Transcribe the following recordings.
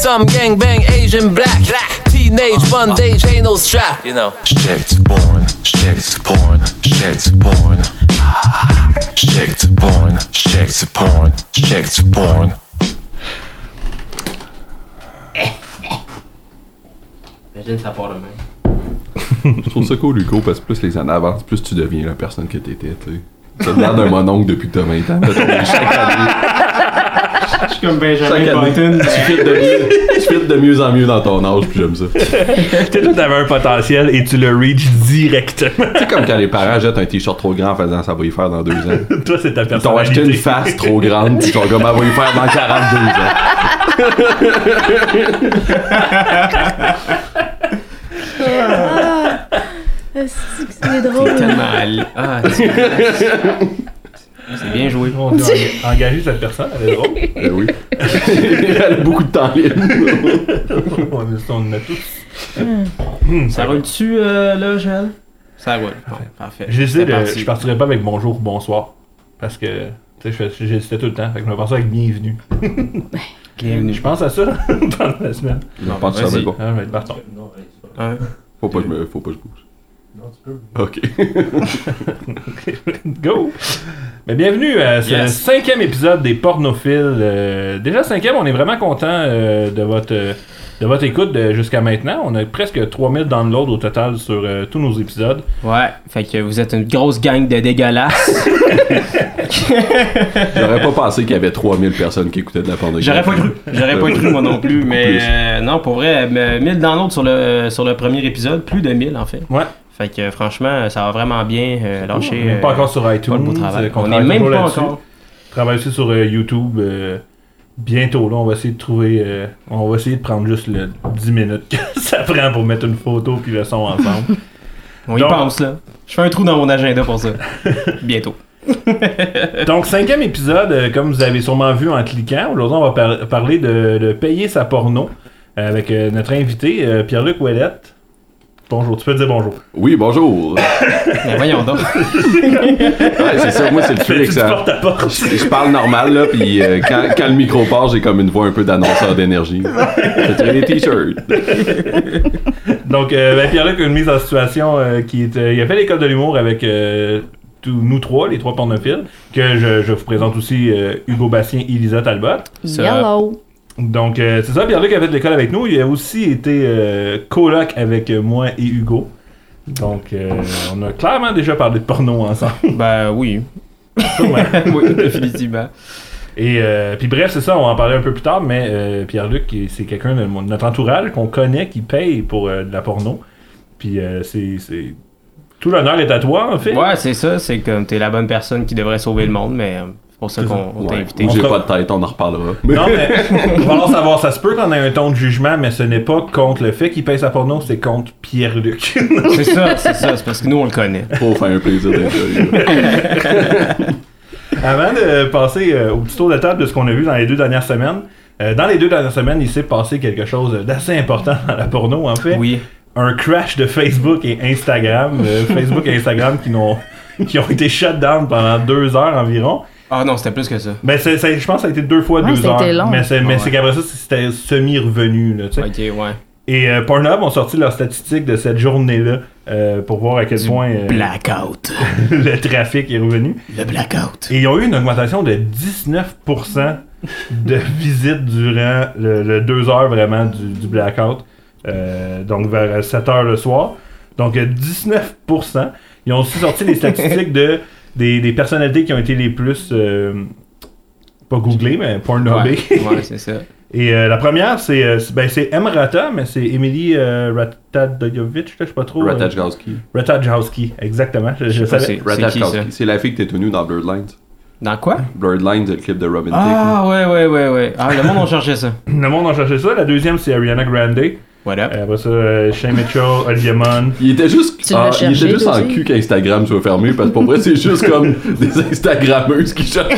Some gang bang Asian black. Teenage bondage ain't no strap. You know. Shit porn, shit porn, shit porn. Shit porn, shit porn, shit porn. Imagine ça part de même. Je trouve ça cool, Hugo, parce que plus les années avancent, plus tu deviens la personne que t'étais, tu sais. Ça te l'air d'un mononcle depuis que t'as 20 ans. Chaque année, Je suis comme Benjamin Button. tu fites de mieux, tu fites de mieux en mieux dans ton âge, puis j'aime ça. Tu Toi, t'avais un potentiel et tu le reach directement. sais, comme quand les parents jettent un t-shirt trop grand en faisant ça va y faire dans deux ans. Toi, c'est ta Ils t'ont acheté une face trop grande, puis ils sont comme, elle va y faire dans 42 ans. C'est que c'est drôle? Tellement ali- Ah, c'est bien joué. On va engager cette personne, elle est drôle. Eh oui. Elle a beaucoup de temps libre. on on en a tous. Ça roule-tu, euh, là, Joël? Ça roule. Bon, parfait. De. parti. Je partirais pas avec bonjour ou bonsoir. Parce que. Tu sais, je fais- j'hésitais tout le temps. Fait que je me pensais avec bienvenue. Bienvenue. Je pense à ça pendant la semaine. Je pense que ça être bon. Ah, je vais être partant. Ouais. Faut pas que je me, que je bouge. Ok. Go! Mais bienvenue à ce Yes. cinquième épisode des pornophiles. Euh, déjà cinquième, on est vraiment content euh, de votre euh, de votre écoute de- jusqu'à maintenant. On a presque 3000 downloads au total sur euh, tous nos épisodes. Ouais, fait que vous êtes une grosse gang de dégueulasses. J'aurais pas pensé qu'il y avait 3000 personnes qui écoutaient de la pornographie. J'aurais pas cru. J'aurais pas cru, moi non plus. Mais Plus. euh, non, pour vrai, euh, 1000 downloads sur le, sur le premier épisode, plus de 1000 en fait. Ouais. Fait que euh, franchement, ça va vraiment bien euh, lâcher. on n'est pas euh, encore sur iTunes. pas travail. qu'on On est travaille même pas encore. Travaille aussi sur euh, YouTube. euh, bientôt, là, on va essayer de trouver. euh, on va essayer de prendre juste le 10 minutes que ça prend pour mettre une photo puis le son ensemble. On y Donc- pense là. Je fais un trou dans mon agenda pour ça. Bientôt. Donc, cinquième épisode, euh, comme vous avez sûrement vu en cliquant, aujourd'hui, on va par- parler de, de payer sa porno euh, avec euh, notre invité, euh, Pierre-Luc Ouellette. Bonjour, tu peux dire bonjour. Oui, bonjour. Mais voyons donc. Ouais, c'est ça, moi, c'est le truc. Tu Ça. Je parle normal, là, puis euh, quand, quand le micro part, j'ai comme une voix un peu d'annonceur d'énergie. Je des t-shirts. Donc, euh, ben, Pierre-Luc a une mise en situation euh, qui est. euh, il a fait l'école de l'humour avec euh, nous trois, les trois pornophiles, que je, je vous présente aussi euh, Hugo Bastien et Lisa Talbot. Ça- Yellow. Donc, euh, c'est ça, Pierre-Luc a fait l'école avec nous. Il a aussi été euh, coloc avec euh, moi et Hugo. Donc, euh, on a clairement déjà parlé de porno ensemble. Ben oui. Oui, définitivement. Et euh, puis bref, c'est ça, on va en parler un peu plus tard, mais Pierre-Luc, c'est quelqu'un de notre entourage qu'on connaît, qui paye pour de la porno. Puis c'est... Tout l'honneur est à toi, en fait. Ouais, c'est ça. C'est comme t'es la bonne personne qui devrait sauver le monde, mais c'est pour ça qu'on on t'a invité. J'ai pas de tête, on en reparlera. Non, mais il va falloir savoir, ça se peut qu'on ait un ton de jugement, mais ce n'est pas contre le fait qu'il paye sa porno, c'est contre Pierre-Luc. C'est ça, c'est ça. C'est parce que nous, on le connaît. Pour faire un plaisir d'être là. Avant de passer euh, au petit tour de table de ce qu'on a vu dans les deux dernières semaines, euh, dans les deux dernières semaines, il s'est passé quelque chose d'assez important dans la porno, en fait. Oui. un crash de Facebook et Instagram. euh, Facebook et Instagram qui, n'ont, qui ont été shut down pendant deux heures environ. Ah non, c'était plus que ça. Ben, c'est, c'est- je pense que ça a été deux fois Ouais, deux ça a heures. été long. Mais, c'est, mais Ouais. c'est qu'après ça, c'était semi-revenu. Là, tu sais. Ok, ouais. Et euh, Pornhub ont sorti leurs statistiques de cette journée-là euh, pour voir à quel point euh, Blackout. le trafic est revenu. Le blackout. Et ils ont eu une augmentation de 19% de visites durant le, le deux heures vraiment du, du blackout. Euh, donc vers 7 heures le soir. Donc euh, 19%. Ils ont aussi sorti les statistiques de, des, des personnalités qui ont été les plus. euh, pas googlées, mais pornobées. Ouais, ouais c'est ça. Et euh, la première, c'est euh, ben, c'est Emrata, mais c'est Emily euh, je sais pas trop. euh, Ratajkowski. Ratajkowski, exactement. Je, je savais. c'est- la fille qui était tenue dans Bloodlines. Dans quoi? Bloodlines, le clip de Robin Ah, ouais, ouais, ouais, ouais. Ah, le monde, on cherchait ça. Le monde a cherché ça. La deuxième, c'est Ariana Grande. What up? Euh, Après ça, euh, Shane Mitchell, Olivia Munn. Il était juste, ah, il était juste en cul qu'Instagram soit fermé parce que pour vrai, c'est juste comme des Instagrammeuses qui cherchent.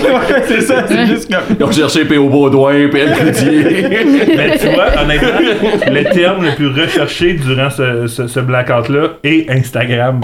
c'est ça, c'est juste comme. Ils ont cherché P.O. Baudouin, P.L. Cloutier. Mais tu vois, honnêtement, le terme le plus recherché durant ce, ce, ce blackout-là est Instagram.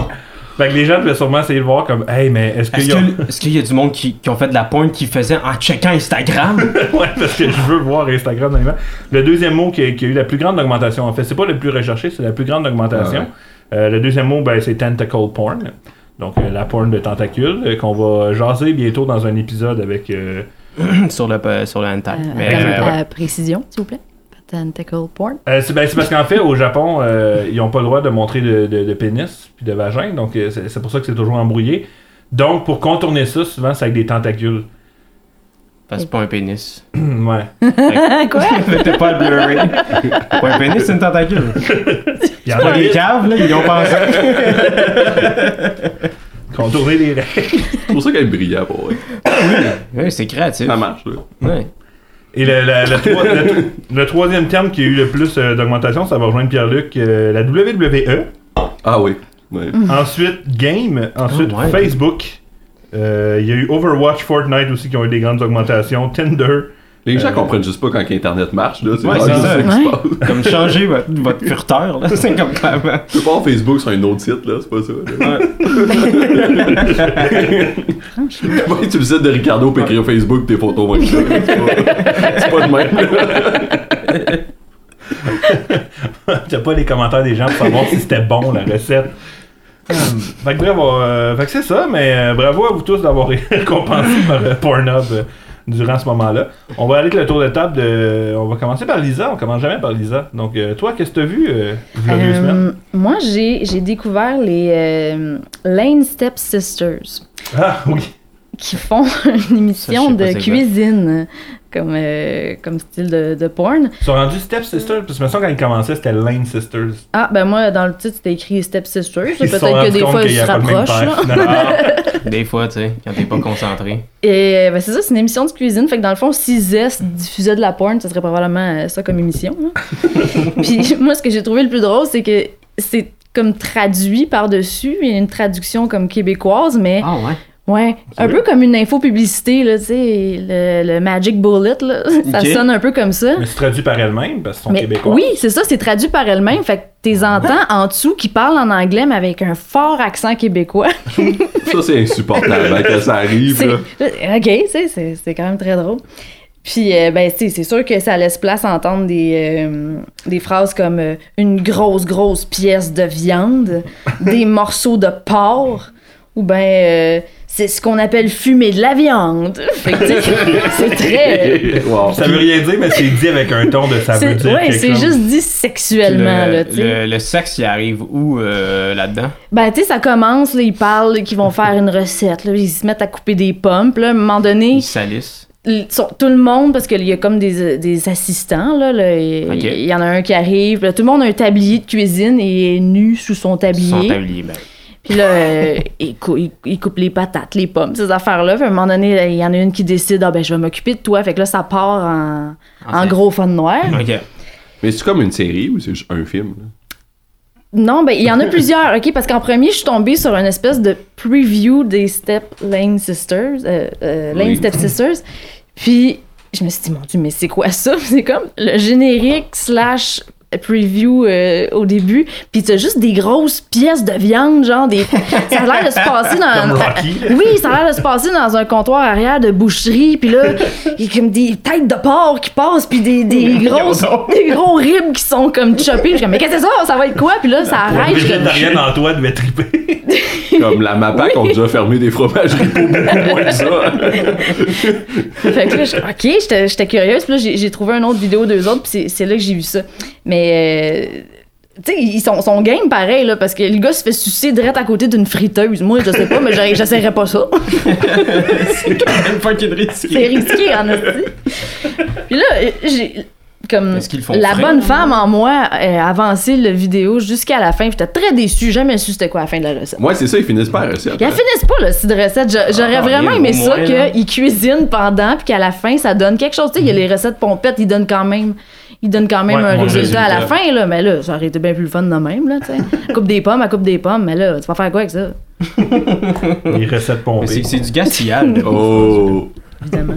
Fait que les gens devaient sûrement essayer de voir comme, hey, mais est-ce qu'il Est-ce y a. que- est-ce qu'il y a du monde qui, qui ont fait de la pointe qui faisait en checkant Instagram? ouais, parce que je veux voir Instagram dans les mains. Le deuxième mot qui a, qui a eu la plus grande augmentation, en fait, c'est pas le plus recherché, c'est la plus grande augmentation. Euh, le deuxième mot, ben, c'est tentacle porn. Donc, euh, la porn de tentacules, euh, qu'on va jaser bientôt dans un épisode avec. euh, sur le sur le hentai. Euh, Mais, euh, euh, précision, s'il vous plaît. Tentacle porn? Euh, c'est ben, c'est parce qu'en fait, au Japon, euh, ils n'ont pas le droit de montrer de, de- de pénis puis de vagin, donc euh, c'est pour ça que c'est toujours embrouillé. Donc, pour contourner ça, souvent, c'est avec des tentacules. parce que c'est pas un pénis. ouais. Quoi? T'as pas le blurry. Pas un pénis, c'est une tentacule. Il y en Pas a des des caves, là, ils ont pensé. contourner les règles. C'est pour ça qu'elle est brillante, pour vrai. Oui, c'est créatif. Ça marche, là. Ouais. Et le, la- le troi- le- le troisième terme qui a eu le plus euh, d'augmentation, ça va rejoindre Pierre-Luc, euh, la WWE. Ah oui. Ouais. Ensuite, Game. Ensuite, ouais. Facebook. Euh, Il y a eu Overwatch, Fortnite aussi qui ont eu des grandes augmentations. Tinder. Les gens Euh, comprennent juste pas quand Internet marche, là. Ouais, c'est juste ça. qui se Ouais. passe. Comme changer votre, votre furteur, là. C'est comme clairement. Tu peux pas avoir Facebook sur un autre site, là, c'est pas ça. Là. Ouais, tu le site de Ricardo peut écrire Facebook tes photos ça. C'est pas, c'est pas de même. T'as pas les commentaires des gens pour savoir si c'était bon la recette. Hum, fait que bref, euh, c'est ça, mais euh, bravo à vous tous d'avoir été récompensés par euh, Pornhub euh, durant ce moment-là. On va aller avec le tour de table de. On va commencer par Lisa, on commence jamais par Lisa. Donc euh, toi, qu'est-ce que t'as vu euh, Euh, semaines? moi, j'ai j'ai découvert les euh, Lane Step Sisters Ah oui. Qui font une émission Ça, de cuisine comme, euh, comme style de, de porn. Ils sont rendus Step Sisters, parce que me semble quand ils commençaient, c'était Lane Sisters. Ah, ben moi, dans le titre, c'était écrit Step Sisters. Peut-être que des fois, qu'il ils y se a pas le même rapprochent. Des fois, tu sais, quand t'es pas concentré. Et euh, ben, c'est ça, c'est une émission de cuisine. Fait que dans le fond, si Zest diffusait de la porn, ça serait probablement euh, ça comme émission. hein. Puis moi, ce que j'ai trouvé le plus drôle, c'est que c'est comme traduit par-dessus. Il y a une traduction comme québécoise, mais Ah ouais. Ouais, un peu comme une info publicité, là, tu sais, le, le Magic Bullet, là. ça sonne un peu comme ça. Mais c'est traduit par elle-même, parce qu'ils sont Mais québécois. oui, c'est ça, c'est traduit par elle-même. Fait que t'es entends en dessous qui parlent en anglais, mais avec un fort accent québécois. Ça, c'est insupportable hein, quand ça arrive, là. Ok, c'est c'est quand même très drôle. Puis, euh, ben, c'est sûr que ça laisse place à entendre des, euh, des phrases comme euh, une grosse, grosse pièce de viande, des morceaux de porc, ou ben, euh, c'est ce qu'on appelle fumer de la viande. C'est très. Wow. Ça veut rien dire, mais c'est dit avec un ton de ça veut c'est- dire Ouais, quelque c'est chose. juste dit sexuellement, le, là, tu sais. le, le sexe, il arrive où euh, là-dedans? Ben, tu sais, ça commence, là, ils parlent qu'ils vont faire une recette, là, ils se mettent à couper des pommes, puis là, à un moment donné, Ils salissent. tout le monde, parce qu'il y a comme des, des assistants, là, là, il y en a un qui arrive, là, tout le monde a un tablier de cuisine et est nu sous son Son tablier. tablier, ben. Puis là, euh, il, cou- il- il coupe les patates, les pommes, ces affaires-là. Puis à un moment donné, là, il y en a une qui décide, ah ben, je vais m'occuper de toi. Fait que là, ça part en, en fait. gros fun noir. Ok. Mais c'est comme une série ou c'est juste un film? là? Non, ben, il y en a plusieurs, OK? Parce qu'en premier, je suis tombée sur une espèce de preview des Step Lane Sisters, euh, euh, Lane Oui. Step Sisters. Puis, je me suis dit, mon Dieu, mais c'est quoi ça? C'est comme le générique slash preview euh, au début. Puis, t'as juste des grosses pièces de viande, genre des. Ça a l'air de se passer dans. Comme Rocky. Oui, ça a l'air de se passer dans un comptoir arrière de boucherie, puis là, il y a comme des têtes de porc qui passent, puis des, des, grosses, des gros ribs qui sont comme choppés. Je suis comme, mais qu'est-ce que c'est ça? Ça va être quoi? Puis là, ça arrête. comme, végétarien en toi devait triper. Comme la MAPAC ont déjà fermé des fromageries pour beaucoup moins que ça. Fait que là, je- ok, j'étais curieuse. Puis là, j'ai trouvé une autre vidéo d'eux autres, puis c'est- c'est là que j'ai vu ça. Mais, euh, tu sais, ils sont, sont game pareil, là, parce que le gars se fait sucer direct à côté d'une friteuse. Moi, je sais pas, mais j'essaierais pas ça. C'est quand même fucking risqué. C'est risqué, en. Puis là, j'ai. Comme Est-ce qu'ils le font la frais? bonne femme en moi a avancé la vidéo jusqu'à la fin. J'étais très déçue. J'ai jamais su c'était quoi la fin de la recette. Moi, c'est ça, ils finissent par la recette. Ils hein. finissent pas le style de recette. J'a- J'aurais Ah, vraiment aimé ça qu'ils cuisinent pendant puis qu'à la fin ça donne quelque chose. Tu sais, il y a les recettes pompettes, ils donnent quand même, ils donnent quand même Ouais, un résultat, à la fin là. Mais là, ça aurait été bien plus le fun de même là. Tu sais, coupe des pommes, à coupe des pommes. Mais là, tu vas faire quoi avec ça? Les recettes Mais pompées. c'est c'est du gaspillage. de- Oh, Évidemment.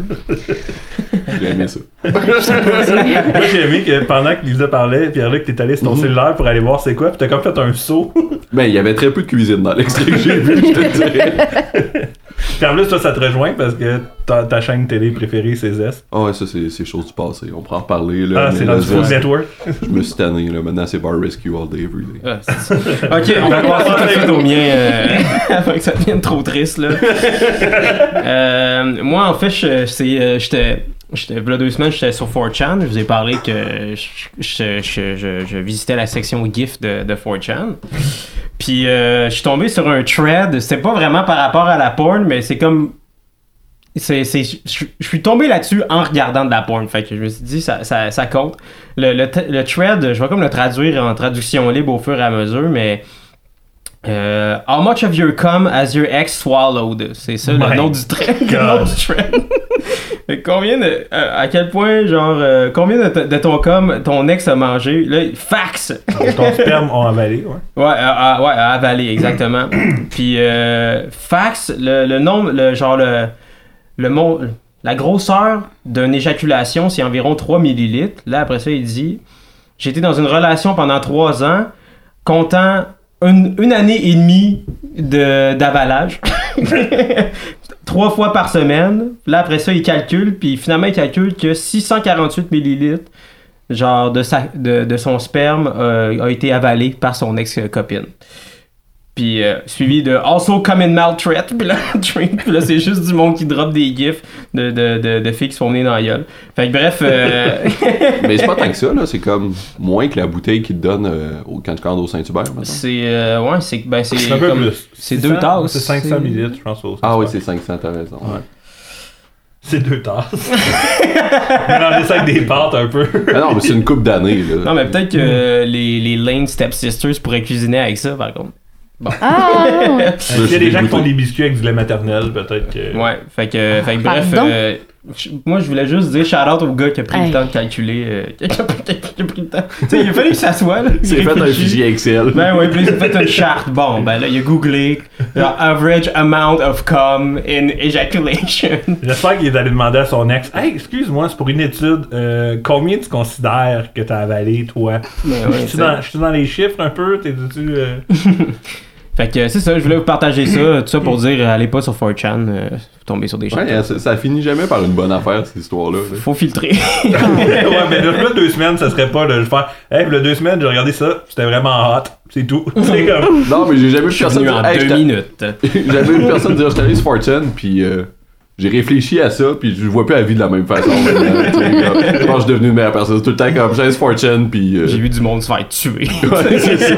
j'ai aimé ça. Moi, j'ai aimé que pendant que Lisa parlait, Pierre-Luc, t'es allé sur ton cellulaire pour aller voir c'est quoi, puis t'as comme fait un saut Ben, il y avait très peu de cuisine dans l'extrait que j'ai vu, je te dirais. Puis en plus, toi, ça te rejoint parce que ta, ta chaîne télé préférée, c'est Zest. Ah ouais, ça, c'est c'est chose du passé. On pourra en reparler, là. Ah, c'est dans le Network. Je me suis tanné, là. Maintenant, c'est Bar Rescue all day, every day. Ah, c'est ça. ok, on va passer tout de suite au mien euh, avant que ça devienne trop triste. Là. Euh, moi, en fait, je- c'est, euh, j'étais. J'étais, j'étais sur 4chan. Je vous ai parlé que je, je- je- je- visitais la section GIF de, de 4chan. Puis, euh, je suis tombé sur un thread. C'est pas vraiment par rapport à la porn, mais c'est comme. C'est, c'est, je, suis tombé là-dessus en regardant de la porn. Fait que je me suis dit, ça, ça, ça compte. Le, le, le thread, je vais comme le traduire en traduction libre au fur et à mesure, mais. Euh, how much of your cum has your ex swallowed? C'est ça le My nom du thread. le nom du que combien de. euh, à quel point, genre, euh, combien de, de ton cum ton ex a mangé? Là, fax! Ton sperme ont avalé, ouais. Ouais, à- ouais, à avaler, exactement. Puis, euh, fax, le, le nombre, le, genre, le, le mon- la grosseur d'une éjaculation, c'est environ 3 millilitres. Là, après ça, il dit J'étais dans une relation pendant 3 ans, comptant une, une année et demie de- d'avalage. Trois fois par semaine. Là, après ça, il calcule, puis finalement, il calcule que 648 millilitres genre de, sa, de, de son sperme euh, a été avalé par son ex-copine. Puis euh, suivi de Also come in maltreat. Puis là, c'est juste du monde qui drop des gifs de, de, de, de filles qui sont venues dans la gueule. Fait que bref. euh, Mais c'est pas tant que ça, là. C'est comme moins que la bouteille qu'ils te donnent euh, au- quand tu commandes au Saint-Hubert, c'est. euh, ouais, c'est. Ben, c'est. C'est un peu comme- plus. c'est 600, deux tasses. C'est 500 millilitres, je pense. au- Ah oui, c'est 500, t'as raison. Ouais. C'est deux tasses. Mélanger ça avec des pâtes un peu. Ah non, mais c'est une coupe d'années, là. Non, mais peut-être que les, les Lane Stepsisters pourraient cuisiner avec ça, par contre. Ah! S'il y a des gens qui font des biscuits avec du lait maternel, peut-être que. Ouais, fait que, fait que bref, euh, je- moi je voulais juste dire shout out au gars qui a pris Hey. le temps de calculer. euh, qui, a, qui pris le temps. Tu sais, il a fallu qu'il s'assoie. là, C'est il fait un fichier Excel. Ben oui, puis il a fait une charte. Bon, ben là, il a googlé genre, average amount of cum in ejaculation. J'espère qu'il est allé demander à son ex Hey, excuse-moi, c'est pour une étude. euh, combien tu considères que t'as avalé, toi Ben ouais, Je suis dans, je suis dans les chiffres un peu T'es-tu. euh, Fait que c'est ça, je voulais vous partager ça. Tout ça pour dire, allez pas sur 4chan, euh, vous tombez sur des choses. Ouais, ça, ça finit jamais par une bonne affaire, cette histoire-là. là. Faut filtrer. ouais, mais le là, deux semaines, ça serait pas de le faire. Hey, le deux semaines, j'ai regardé ça, c'était vraiment hot. C'est tout. C'est comme. Non, mais j'ai jamais vu personne en dire, Hey, deux minutes. Jamais vu personne dire, je suis allé sur Fortune, puis euh, j'ai réfléchi à ça, puis je vois plus la vie de la même façon. je pense que je suis devenu une meilleure personne. Tout le temps comme, sur Fortune, puis... euh, J'ai vu du monde se faire tuer. ouais, c'est ça.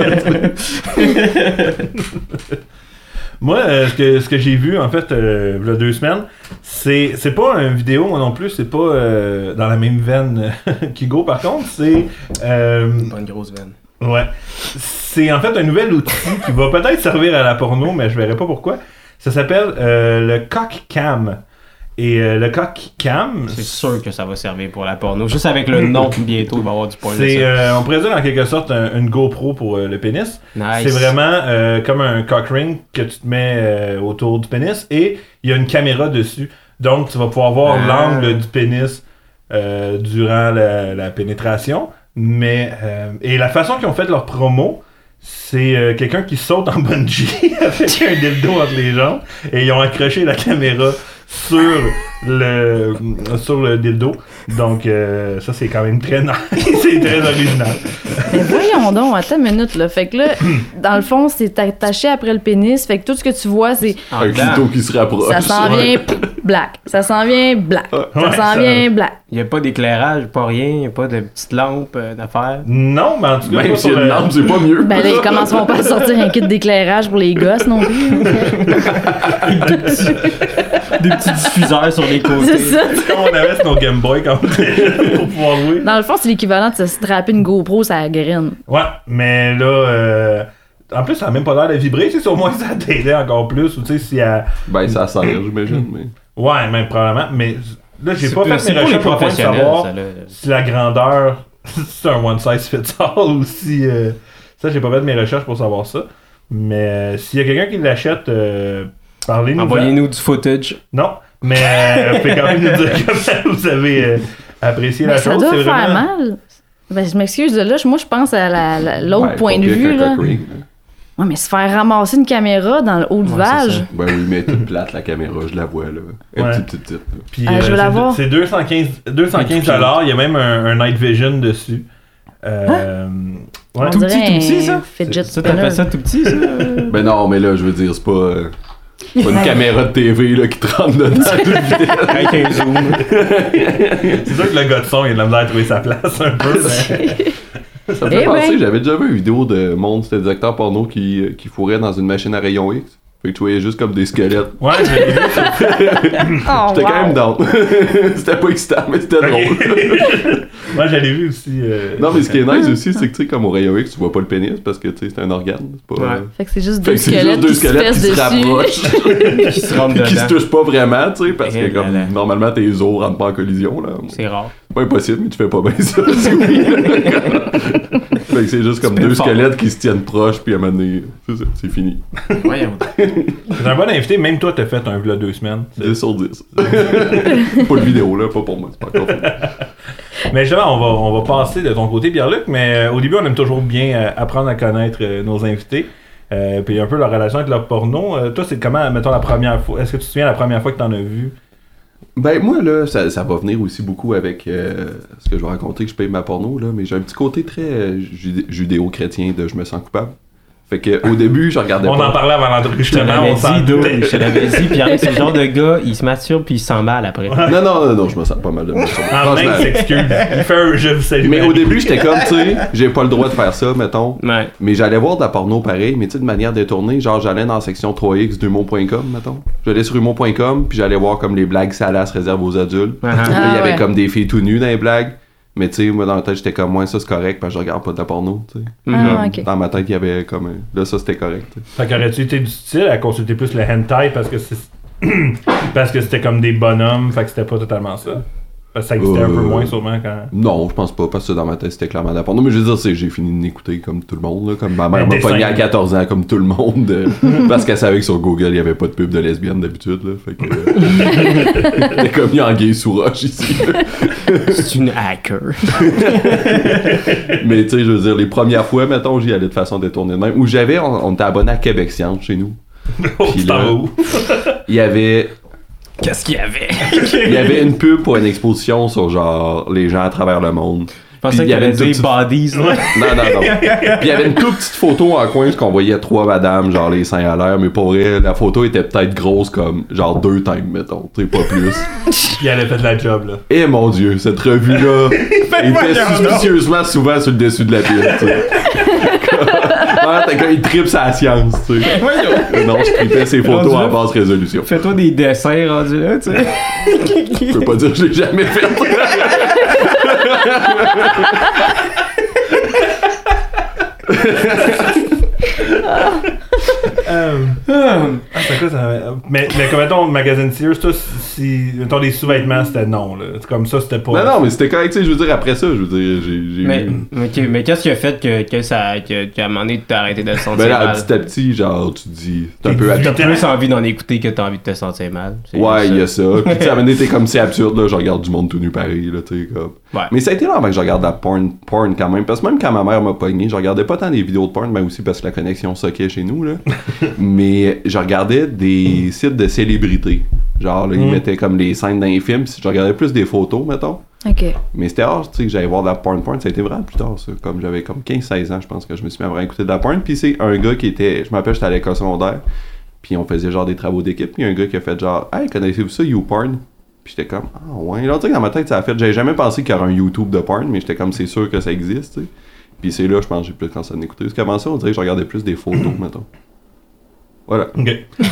Moi, euh, ce que, ce que j'ai vu, en fait, euh, il y a deux semaines, c'est, c'est pas une vidéo, moi non plus, c'est pas euh, dans la même veine qu'Hugo, par contre, c'est. euh, Pas une grosse veine. ouais. C'est en fait un nouvel outil qui va peut-être servir à la porno, mais je verrai pas pourquoi. Ça s'appelle euh, le Cock Cam. Et euh, le Cock Cam, C'est sûr que ça va servir pour la porno. Juste avec le nom, bientôt, il va y avoir du porno. c'est, euh, on pourrait dire en quelque sorte un- une GoPro pour euh, le pénis. Nice. C'est vraiment comme un cock ring que tu te mets autour du pénis et il y a une caméra dessus. Donc tu vas pouvoir voir Ah. l'angle du pénis durant la, la pénétration. Mais et la façon qu'ils ont fait leur promo, c'est euh, quelqu'un qui saute en bungee avec un dildo entre les jambes et ils ont accroché la caméra sur le sur le dildo. Donc euh, ça c'est quand même très nice, c'est très original. Mais voyons donc, attends une minute, là. Fait que là, dans le fond, c'est attaché après le pénis. Fait que tout ce que tu vois, c'est Un clito qui se rapproche. ça s'en vient black. Ça s'en vient black. Ça Ouais, s'en ça- vient black. Il n'y a pas d'éclairage, pas rien, il n'y a pas de petite lampe euh, d'affaires. Non, mais en tout cas, Même pas si sur une lampe, c'est pas mieux. Ben là, ils commenceront pas à sortir un kit d'éclairage pour les gosses non plus. Des petits diffuseurs sur les côtés. C'est ça. comme on avait sur nos Game Boy quand on pour pouvoir jouer. Dans le fond, c'est l'équivalent de se strapper une GoPro sur la. Ouais, mais là, euh, en plus, ça a même pas l'air de vibrer. Tu sais, au moins, ça t'aidait encore plus. Ou tu sais, si elle- Ben, ça sert, j'imagine, mais... Ouais, même probablement. Mais là, j'ai C'est pas fait c'est mes recherches pour savoir ça, si la grandeur, c'est un one size fits all ou si. euh, ça, j'ai pas fait mes recherches pour savoir ça. Mais euh, s'il y a quelqu'un qui l'achète, euh. Envoyez-nous du footage. Non, mais euh, vous pouvez quand même nous dire comment vous avez euh, apprécié la ça chose. doit C'est faire vraiment- mal. Ben, je m'excuse de là. Moi, je pense à la- la- l'autre Ouais, point de vue. Là. ring. Ouais, mais se faire ramasser une caméra dans le haut du Ouais, vage. ça. Ben oui, mais elle est toute plate la caméra, je la vois là. Elle est Ouais. petite, petite. Puis, Ah, je veux euh, la c'est- voir. C'est 215, 215 dollars. Il y a même un, un night vision dessus. Euh, ouais. On Tout petit, tout petit, un ça? Fidget Ça, spinner. t'appelles ça tout petit, ça? Ben non, mais là, je veux dire, c'est pas, euh, pas une caméra de TV là, qui te rentre dedans à toute vitesse. Avec un zoom. C'est sûr que le gars de son, il a de la misère à trouver sa place un peu. mais- Ça me fait Eh penser, ben. j'avais déjà vu une vidéo de monde, c'était des acteurs porno qui, qui fourraient dans une machine à rayon X. Fait que tu voyais juste comme des squelettes. Ouais, vu. Oh, J'étais quand même down. c'était pas excitant, mais c'était drôle. Moi, je l'ai vu aussi. euh, non, mais ce qui est nice aussi, c'est que tu sais, comme au rayon X, tu vois pas le pénis parce que tu sais, c'est un organe. C'est pas. Ouais. Fait que c'est juste Fait deux que c'est squelettes juste deux qui se squelettes qui se rapprochent. Qui se qui se touchent pas vraiment, tu sais, parce que comme normalement tes os rentrent pas en collision là. C'est rare. Pas impossible, mais tu fais pas bien ça. fait que c'est juste comme deux fort. squelettes qui se tiennent proches, puis à un moment donné, c'est ça, c'est fini. Voyons. C'est un bon invité. Même toi, t'as fait un vlog deux semaines. 10 sur 10. pas le vidéo là, pas pour moi, c'est pas encore. Mais justement, on va, on va passer de ton côté, Pierre-Luc. Mais euh, au début, on aime toujours bien euh, apprendre à connaître euh, nos invités. Euh, puis un peu leur relation avec leur porno. Euh, toi, c'est comment, mettons, la première fois Est-ce que tu te souviens la première fois que t'en as vu? Ben moi là, ça, ça va venir aussi beaucoup avec euh, ce que je vais raconter que je paye ma porno là, mais j'ai un petit côté très euh, judé- judéo-chrétien de je me sens coupable. Fait que au début, je regardais On pas. en parlait avant Je te l'avais On s'en dit, dude. Je te l'avais dit. Puis c'est le genre de gars, il se masturbe puis il se sent mal après. Non non non non, je me sens pas mal de moi. Ah, Franchement. mec s'excuse. Il fait un je vous. Mais au début, j'étais comme tu sais, j'ai pas le droit de faire ça, mettons. Ouais. Mais j'allais voir de la porno pareil, mais tu sais, de manière détournée. Genre, j'allais dans la section 3X d'humour.com, mettons. J'allais sur humour.com, puis j'allais voir comme les blagues salaces réservées aux adultes. Ah, Ah, il y avait ouais. comme des filles tout nues dans les blagues. Mais tu sais, moi, dans la tête, j'étais comme, moi, ça c'est correct, parce que je regarde pas de la porno, tu sais. Ah, ok. Dans ma tête, il y avait comme. un- Là, ça c'était correct, tu sais. Fait qu'aurais-tu été du style à consulter plus le hentai parce que c'est. parce que c'était comme des bonhommes, fait que c'était pas totalement ça? Parce que ça existait un peu Euh, moins sûrement quand. Non, je pense pas, parce que dans ma tête, c'était clairement la porno. Mais je veux dire, c'est- j'ai fini de l'écouter comme tout le monde, là. Comme ma mère m'a pogné à 14 ans, comme tout le monde. euh, parce qu'elle savait que sur Google, il y avait pas de pub de lesbienne d'habitude, là. Fait que. euh, comme sous roche ici. C'est une hacker. Mais tu sais, je veux dire, les premières fois, mettons, j'y allais de façon détournée de même. Où j'avais, on, on était abonné à Québec Science chez nous. Oh, Puis là-? Il y avait Qu'est-ce qu'il y avait? il y avait une pub pour une exposition sur genre les gens à travers le monde. Je pensais Puis il qu'il y avait avait des bodies. là. Non, non, non. Puis il y avait une toute petite photo en coin, parce qu'on voyait trois madames, genre les seins à l'air, mais pour vrai, la photo était peut-être grosse comme genre deux times, mettons, tu sais, pas plus. Puis elle a fait la job là. Et mon dieu, cette revue-là était suspicieusement souvent sur le dessus de la pile, t'as quand il tripe sa science, tu sais. Non, je tripais ses photos en basse résolution. Fais-toi des dessins rendus là, tu sais. Je peux pas dire que je l'ai jamais fait. Ah, c'est quoi ça? Mais, mais comme mettons, magazine Sears, toi, si, mettons, des sous-vêtements, c'était non, là. C'est Comme ça, c'était pas. Non, non, mais c'était correct, tu sais, je veux dire, après ça, je veux dire, j'ai Mais, mais qu'est-ce qui a fait que, que ça, que, qu'à un moment donné, t'as arrêté de te sentir Ben là, mal? petit à petit, genre, tu te dis, t'es un T'es peu dix-huit habitué. T'as plus envie d'en écouter que t'as envie de te sentir mal. C'est Ouais, il y a ça. Puis tu sais, à un moment donné, t'es comme c'est absurde, là, je regarde du monde tout nu pareil, là, tu sais, comme. Ouais. Mais ça a été là avant que je regarde la porn, porn quand même. Parce que même quand ma mère m'a pogné, je regardais pas tant des vidéos de porn, mais aussi parce que la connexion soquait chez nous, là. mais je regardais des sites de célébrités. Genre, là, ils Mm. mettaient comme les scènes dans les films. Je regardais plus des photos, mettons. Ok. Mais c'était rare, tu sais, que j'allais voir de la porn porn. Ça a été vraiment plus tard, ça. Comme j'avais comme 15-16 ans, je pense que je me suis mis à vraiment écouter de la porn. Puis c'est un gars qui était. Je me rappelle, j'étais à l'école secondaire. Puis on faisait genre des travaux d'équipe. Puis il y a un gars qui a fait genre, Hey, connaissez-vous ça, YouPorn? Puis j'étais comme, ah ouais. Là, tu sais, dans ma tête, ça a fait. J'avais jamais pensé qu'il y aurait un YouTube de porn, mais j'étais comme, c'est sûr que ça existe, tu sais. Puis c'est là, je pense, que j'ai plus commencé à en écouter. Parce qu'avant ça, on dirait que je regardais plus des photos, mettons. Voilà. Ok.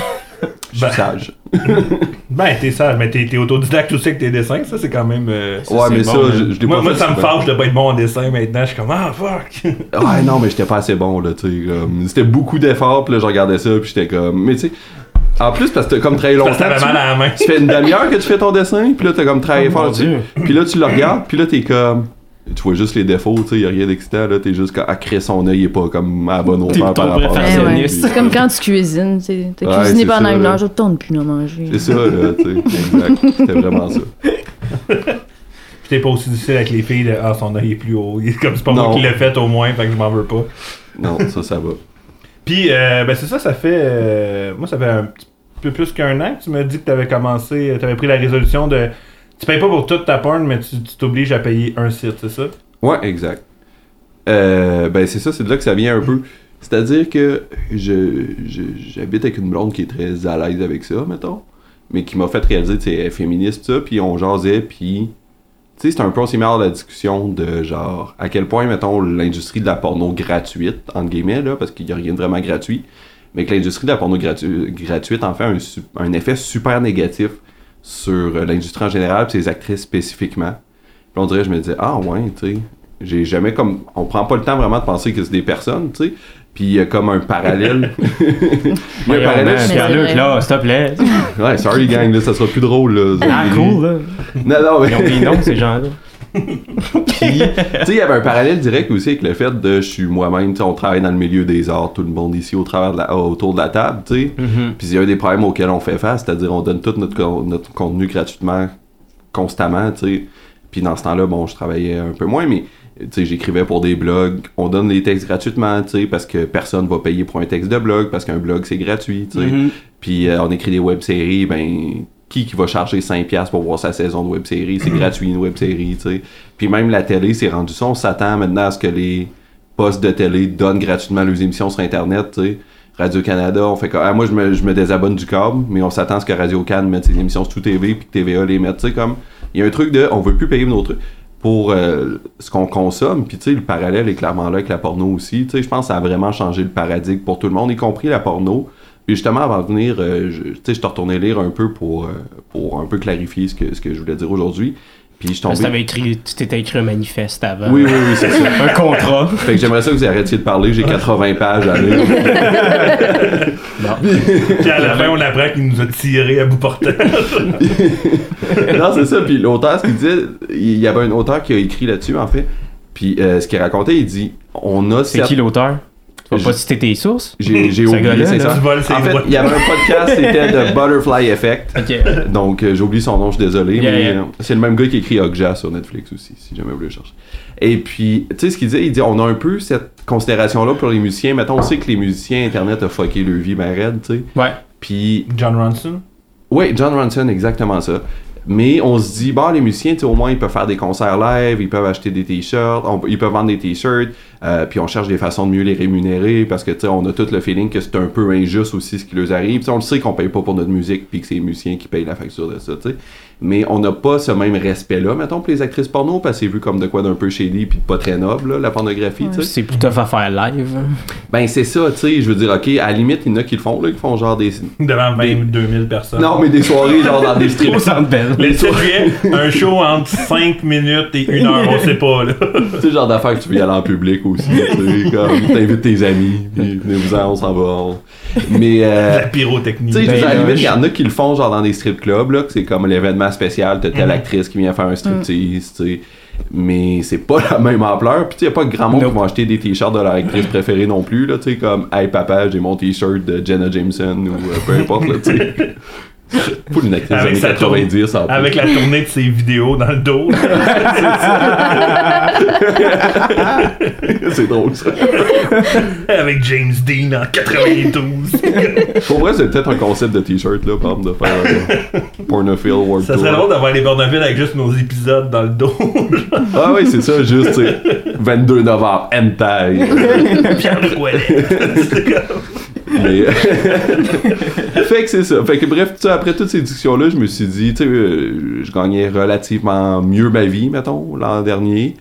Je suis Ben- sage. Ben, t'es sage, mais t'es, t'es autodidacte aussi avec tes dessins, ça, c'est quand même. euh, ouais, mais bon, ça, hein. je, je l'ai Moi, pas moi fait ça me fâche de pas être bon en dessin maintenant. Je suis comme, ah, fuck! Ouais, non, mais j'étais pas assez bon, là, tu sais. C'était beaucoup d'efforts, puis là, je regardais ça, puis j'étais comme. Mais tu sais, en plus, parce que t'as comme travaillé longtemps. Parce que t'avais tu- mal à la main. Tu fais une demi-heure que tu fais ton dessin, puis là, t'as comme travaillé Oh, fort. Puis là, tu le regardes, puis là, t'es comme. Tu vois juste les défauts, tu sais, y a rien d'excitant, là. T'es juste à créer son œil, il est pas comme à la bonne T'es hauteur ton par rapport à Eh ça. ouais. C'est comme quand tu cuisines. tu sais. T'as Ouais, cuisiné pendant ça, une heure, je tourne plus à manger. C'est ça, là, tu sais. Exact. C'était vraiment ça. Puis t'es pas aussi difficile avec les filles de, ah, son œil est plus haut. Comme c'est pas Non. moi qui l'ai fait au moins, fait que je m'en veux pas. Non, ça, ça va. Puis, euh, ben c'est ça, ça fait. euh, moi, ça fait un petit peu plus qu'un an que tu m'as dit que tu avais commencé. Tu avais pris la résolution de. Tu payes pas pour toute ta porn, mais tu t'obliges à payer un site, c'est ça? Ouais, exact. Euh, ben c'est ça, c'est de là que ça vient un peu. C'est-à-dire que je, j'habite avec une blonde qui est très à l'aise avec ça, mettons, mais qui m'a fait réaliser, tu sais, féministe, ça, puis on jasait, puis tu sais, c'est un peu aussi meilleur la discussion de genre à quel point, mettons, l'industrie de la porno gratuite, entre guillemets, là, parce qu'il n'y a rien de vraiment gratuit, mais que l'industrie de la porno gratu- gratuite en fait un, un effet super négatif sur euh, l'industrie en général, puis ses actrices spécifiquement. Puis on dirait, je me disais, ah ouais, tu sais, j'ai jamais comme. On prend pas le temps vraiment de penser que c'est des personnes, tu sais. Puis il y a comme un parallèle. il y a un parallèle. Pierre-Luc, là, s'il te plaît. Ouais, sorry gang, là, ça sera plus drôle, là. Ah, cool, là. Non, non, mais. Ils ont des noms, ces gens-là. Puis, tu sais, il y avait un parallèle direct aussi avec le fait de je suis moi-même, tu sais, on travaille dans le milieu des arts, tout le monde ici au travers de la, autour de la table, tu sais. Mhm. Puis il y a un des problèmes auxquels on fait face, c'est-à-dire on donne tout notre, notre contenu gratuitement, constamment, tu sais. Puis dans ce temps-là, bon, je travaillais un peu moins, mais tu sais, j'écrivais pour des blogs. On donne les textes gratuitement, tu sais, parce que personne va payer pour un texte de blog, parce qu'un blog c'est gratuit, tu sais. Mhm. Puis euh, on écrit des web-séries, ben qui qui va charger 5$ pour voir sa saison de web-série? C'est gratuit une web-série, tu sais. Puis même la télé, c'est rendu ça. On s'attend maintenant à ce que les postes de télé donnent gratuitement leurs émissions sur Internet, tu sais. Radio-Canada, on fait comme... Ah, moi, je me, je me désabonne du câble, mais on s'attend à ce que Radio-Can mette ses émissions sur tout TV, puis que TVA les mette, tu sais, comme... Il y a un truc de... On veut plus payer nos trucs pour euh, ce qu'on consomme, puis tu sais, le parallèle est clairement là avec la porno aussi, tu sais, je pense que ça a vraiment changé le paradigme pour tout le monde, y compris la porno. Puis justement, avant de venir, euh, je, tu sais, je te retournais lire un peu pour, euh, pour un peu clarifier ce que, ce que je voulais dire aujourd'hui. Puis je écrit, tu t'étais écrit un manifeste avant. Oui, oui, oui, c'est ça. Un contrat. Fait que j'aimerais ça que vous arrêtiez de parler, j'ai 80 pages à lire. Puis à la fin, on apprend qu'il nous a tiré à bout portant. non, c'est ça. Puis l'auteur, ce qu'il disait, il y avait un auteur qui a écrit là-dessus, en fait. Puis euh, ce qu'il racontait, il dit on a C'est qui l'auteur? Tu vas pas citer tes sources? J'ai oublié, gars-là, c'est ça. tu voles ses En fait, il y avait un podcast, c'était The Butterfly Effect. Ok. Donc, euh, j'ai oublié son nom, je suis désolé. Yeah, mais yeah. c'est le même gars qui écrit Okja sur Netflix aussi, si jamais vous voulez le chercher. Et puis, tu sais, ce qu'il disait, il dit on a un peu cette considération-là pour les musiciens. Mettons, on sait que les musiciens, Internet a fucké leur vie, ben raide, tu sais. Ouais. Puis, John Ronson? oui, John Ronson, exactement ça. Mais on se dit, bah, les musiciens, au moins, ils peuvent faire des concerts live, ils peuvent acheter des t-shirts, ils peuvent vendre des t-shirts, euh, puis on cherche des façons de mieux les rémunérer parce que, tu sais, on a tout le feeling que c'est un peu injuste aussi ce qui leur arrive. Tu sais, on le sait qu'on paye pas pour notre musique, puis que c'est les musiciens qui payent la facture de ça, tu sais. Mais on n'a pas ce même respect-là, mettons, pour les actrices porno, parce que c'est vu comme de quoi d'un peu shady, puis de pas très noble, là, la pornographie, tu sais. C'est tough à faire live. Ben, c'est ça, tu sais, je veux dire, ok, à la limite, il y en a qui le font, là, qui font genre des. Devant 22 000 personnes. Non, mais des soirées, genre dans des strip. Les sujets, un show entre 5 minutes et 1 heure, on sait pas, là. Tu sais, le genre d'affaires que tu veux y aller en public aussi. tu sais, comme, t'invites tes amis, puis venez-vous-en, on s'en va. on- Mais, euh, La pyrotechnie. tu sais, à la Ben, limite, il y en a qui le font, genre dans des strip clubs, là, que c'est comme l'événement spécial, t'as telle Mhm. actrice qui vient faire un striptease, tu sais. Mais c'est pas la même ampleur. Puis, tu sais, pas grand monde Nope. qui vont acheter des t-shirts de leur actrice préférée non plus, là, tu sais, comme, hey papa, j'ai mon t-shirt de Jenna Jameson, ou euh, peu importe, là, tu sais. Pour une actrice des Avec années sa 90, en plus. Avec la tournée de ses vidéos dans le dos. c'est drôle, ça. Avec James Dean en 92. Pour vrai, c'est peut-être un concept de t-shirt, là, par exemple, de faire euh, Pornophile World Ça Tour. serait drôle d'avoir les Borneville avec juste nos épisodes dans le dos. Ah oui, c'est ça, juste, tu sais, 22 novembre, hentai. Pierre-Luc Ouellet. Mais... fait que c'est ça. Fait que bref, après toutes ces discussions-là, je me suis dit, tu sais, euh, je gagnais relativement mieux ma vie, mettons, l'an dernier.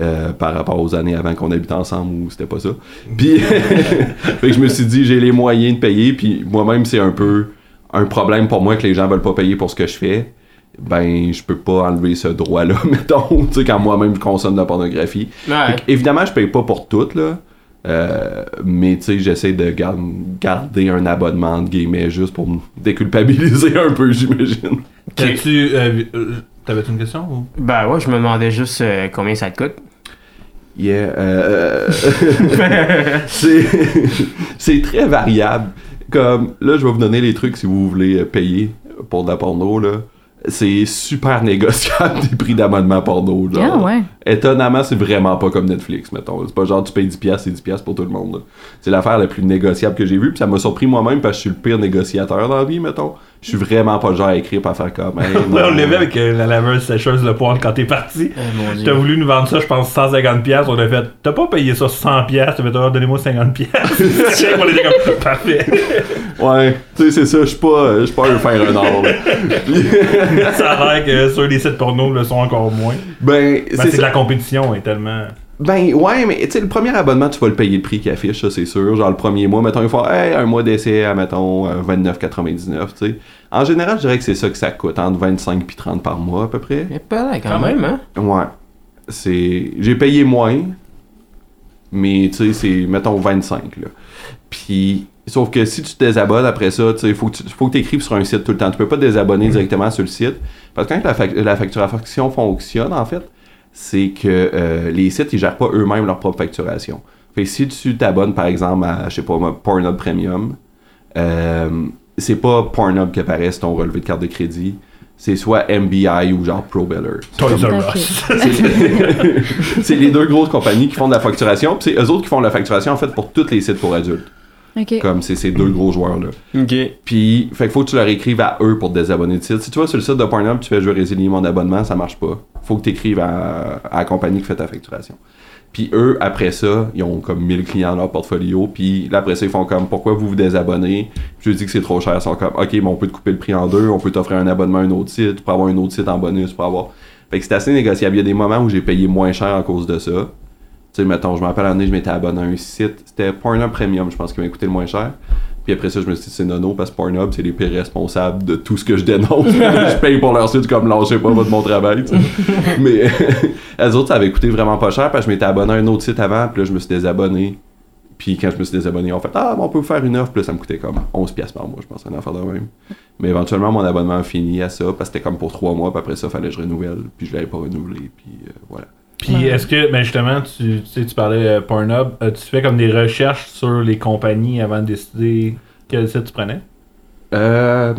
euh, par rapport aux années avant qu'on habite ensemble où c'était pas ça. Puis, fait que je me suis dit, j'ai les moyens de payer, puis moi-même, c'est un peu un problème pour moi que les gens veulent pas payer pour ce que je fais. Ben, je peux pas enlever ce droit-là, mettons, tu sais, quand moi-même je consomme de la pornographie. Ouais. Fait que, évidemment, je paye pas pour tout, là. Euh, mais tu sais, j'essaie de gar- garder un abonnement, entre guillemets, juste pour me déculpabiliser un peu, j'imagine. T'as-tu. euh, euh, T'avais-tu une question ou? Ben ouais, je me demandais juste euh, combien ça te coûte. Yeah. euh, c'est très variable. Comme, là, je vais vous donner les trucs si vous voulez euh, payer pour de la porno, là. c'est super négociable des prix d'abonnement porno. Genre. Ah ouais. Étonnamment, c'est vraiment pas comme Netflix, mettons. C'est pas genre tu payes 10$, c'est 10$ pour tout le monde. C'est l'affaire la plus négociable que j'ai vue, puis ça m'a surpris moi-même parce que je suis le pire négociateur dans la vie, mettons. Je suis vraiment pas le genre à écrire pas faire comme. Hey, Ouais, on non. l'a vu avec euh, la laveuse sécheuse de pointe quand t'es parti. Oh, mon Dieu. T'as voulu nous vendre ça, je pense, 150$. piastres. On a fait, t'as pas payé ça 100$. piastres? T'as fait, oh, donnez-moi 50$. piastres. Check, on était comme, parfait. Ouais, tu sais, c'est ça, je suis pas, je suis pas un faire un or. ça a l'air que sur les sites porno le sont encore moins. Ben, Ben, c'est la compétition est tellement. Ben ouais, mais tu sais, le premier abonnement, tu vas le payer le prix qu'il affiche, ça c'est sûr. Genre le premier mois, mettons, il faut hey, un mois d'essai à, mettons, euh, 29,99, tu sais. En général, je dirais que c'est ça que ça coûte, entre 25 et 30 par mois à peu près. Mais pas là, quand, Quand même, hein? Ouais. C'est. J'ai payé moins, mais tu sais, c'est, mettons, 25, là. Puis, sauf que si tu te désabonnes après ça, tu sais, il faut que tu faut que écrives sur un site tout le temps. Tu peux pas te désabonner directement sur le site. Parce que quand la, fac- la facturation fonctionne, en fait, c'est que euh, les sites, ils gèrent pas eux-mêmes leur propre facturation. Fait si tu t'abonnes, par exemple, à, je sais pas, Pornhub Premium, euh, c'est pas Pornhub qui apparaît sur ton relevé de carte de crédit. C'est soit MBI ou genre ProBeller. Toys R. Us. C'est les deux grosses compagnies qui font de la facturation. Puis c'est eux autres qui font de la facturation en fait pour tous les sites pour adultes. Ok. Comme c'est ces deux gros joueurs là. Ok. Puis fait qu'il faut que tu leur écrives à eux pour te désabonner de site. Si tu vas sur le site de Pornhub, tu fais je veux résilier mon abonnement, ça marche pas. Faut que tu écrives à, à la compagnie qui fait ta facturation. Puis eux, après ça, ils ont comme 1000 clients dans leur portfolio. Puis là, après ça, ils font comme pourquoi vous vous désabonnez Je lui dis que c'est trop cher. Ils sont comme ok, mais on peut te couper le prix en deux, on peut t'offrir un abonnement à un autre site, pour avoir un autre site en bonus, pour avoir. Fait que c'est assez négociable. Il y a des moments où j'ai payé moins cher à cause de ça. Tu sais, mettons, je me rappelle l'année, je m'étais abonné à un site. C'était Pornhub Premium, je pense, qui m'a coûté le moins cher. Puis après ça, je me suis dit, c'est nono, parce que Pornhub, c'est les pires responsables de tout ce que je dénonce. je paye pour leur site, comme lâchez pas votre mon travail, tu sais. Mais elles autres, ça avait coûté vraiment pas cher, parce que je m'étais abonné à un autre site avant, puis là, je me suis désabonné. Puis quand je me suis désabonné, on fait Ah, bon, on peut vous faire une offre, puis là, ça me coûtait comme 11$ piastres par mois, je pense, une affaire de même. Mais éventuellement, mon abonnement a fini à ça, parce que c'était comme pour 3 mois, puis après ça, fallait que je renouvelle, puis je l'avais pas renouvelé, puis euh, voilà. Puis Ouais. est-ce que, ben justement, tu, tu sais, tu parlais euh, Pornhub, euh, tu fais comme des recherches sur les compagnies avant de décider quel site tu prenais? Euh,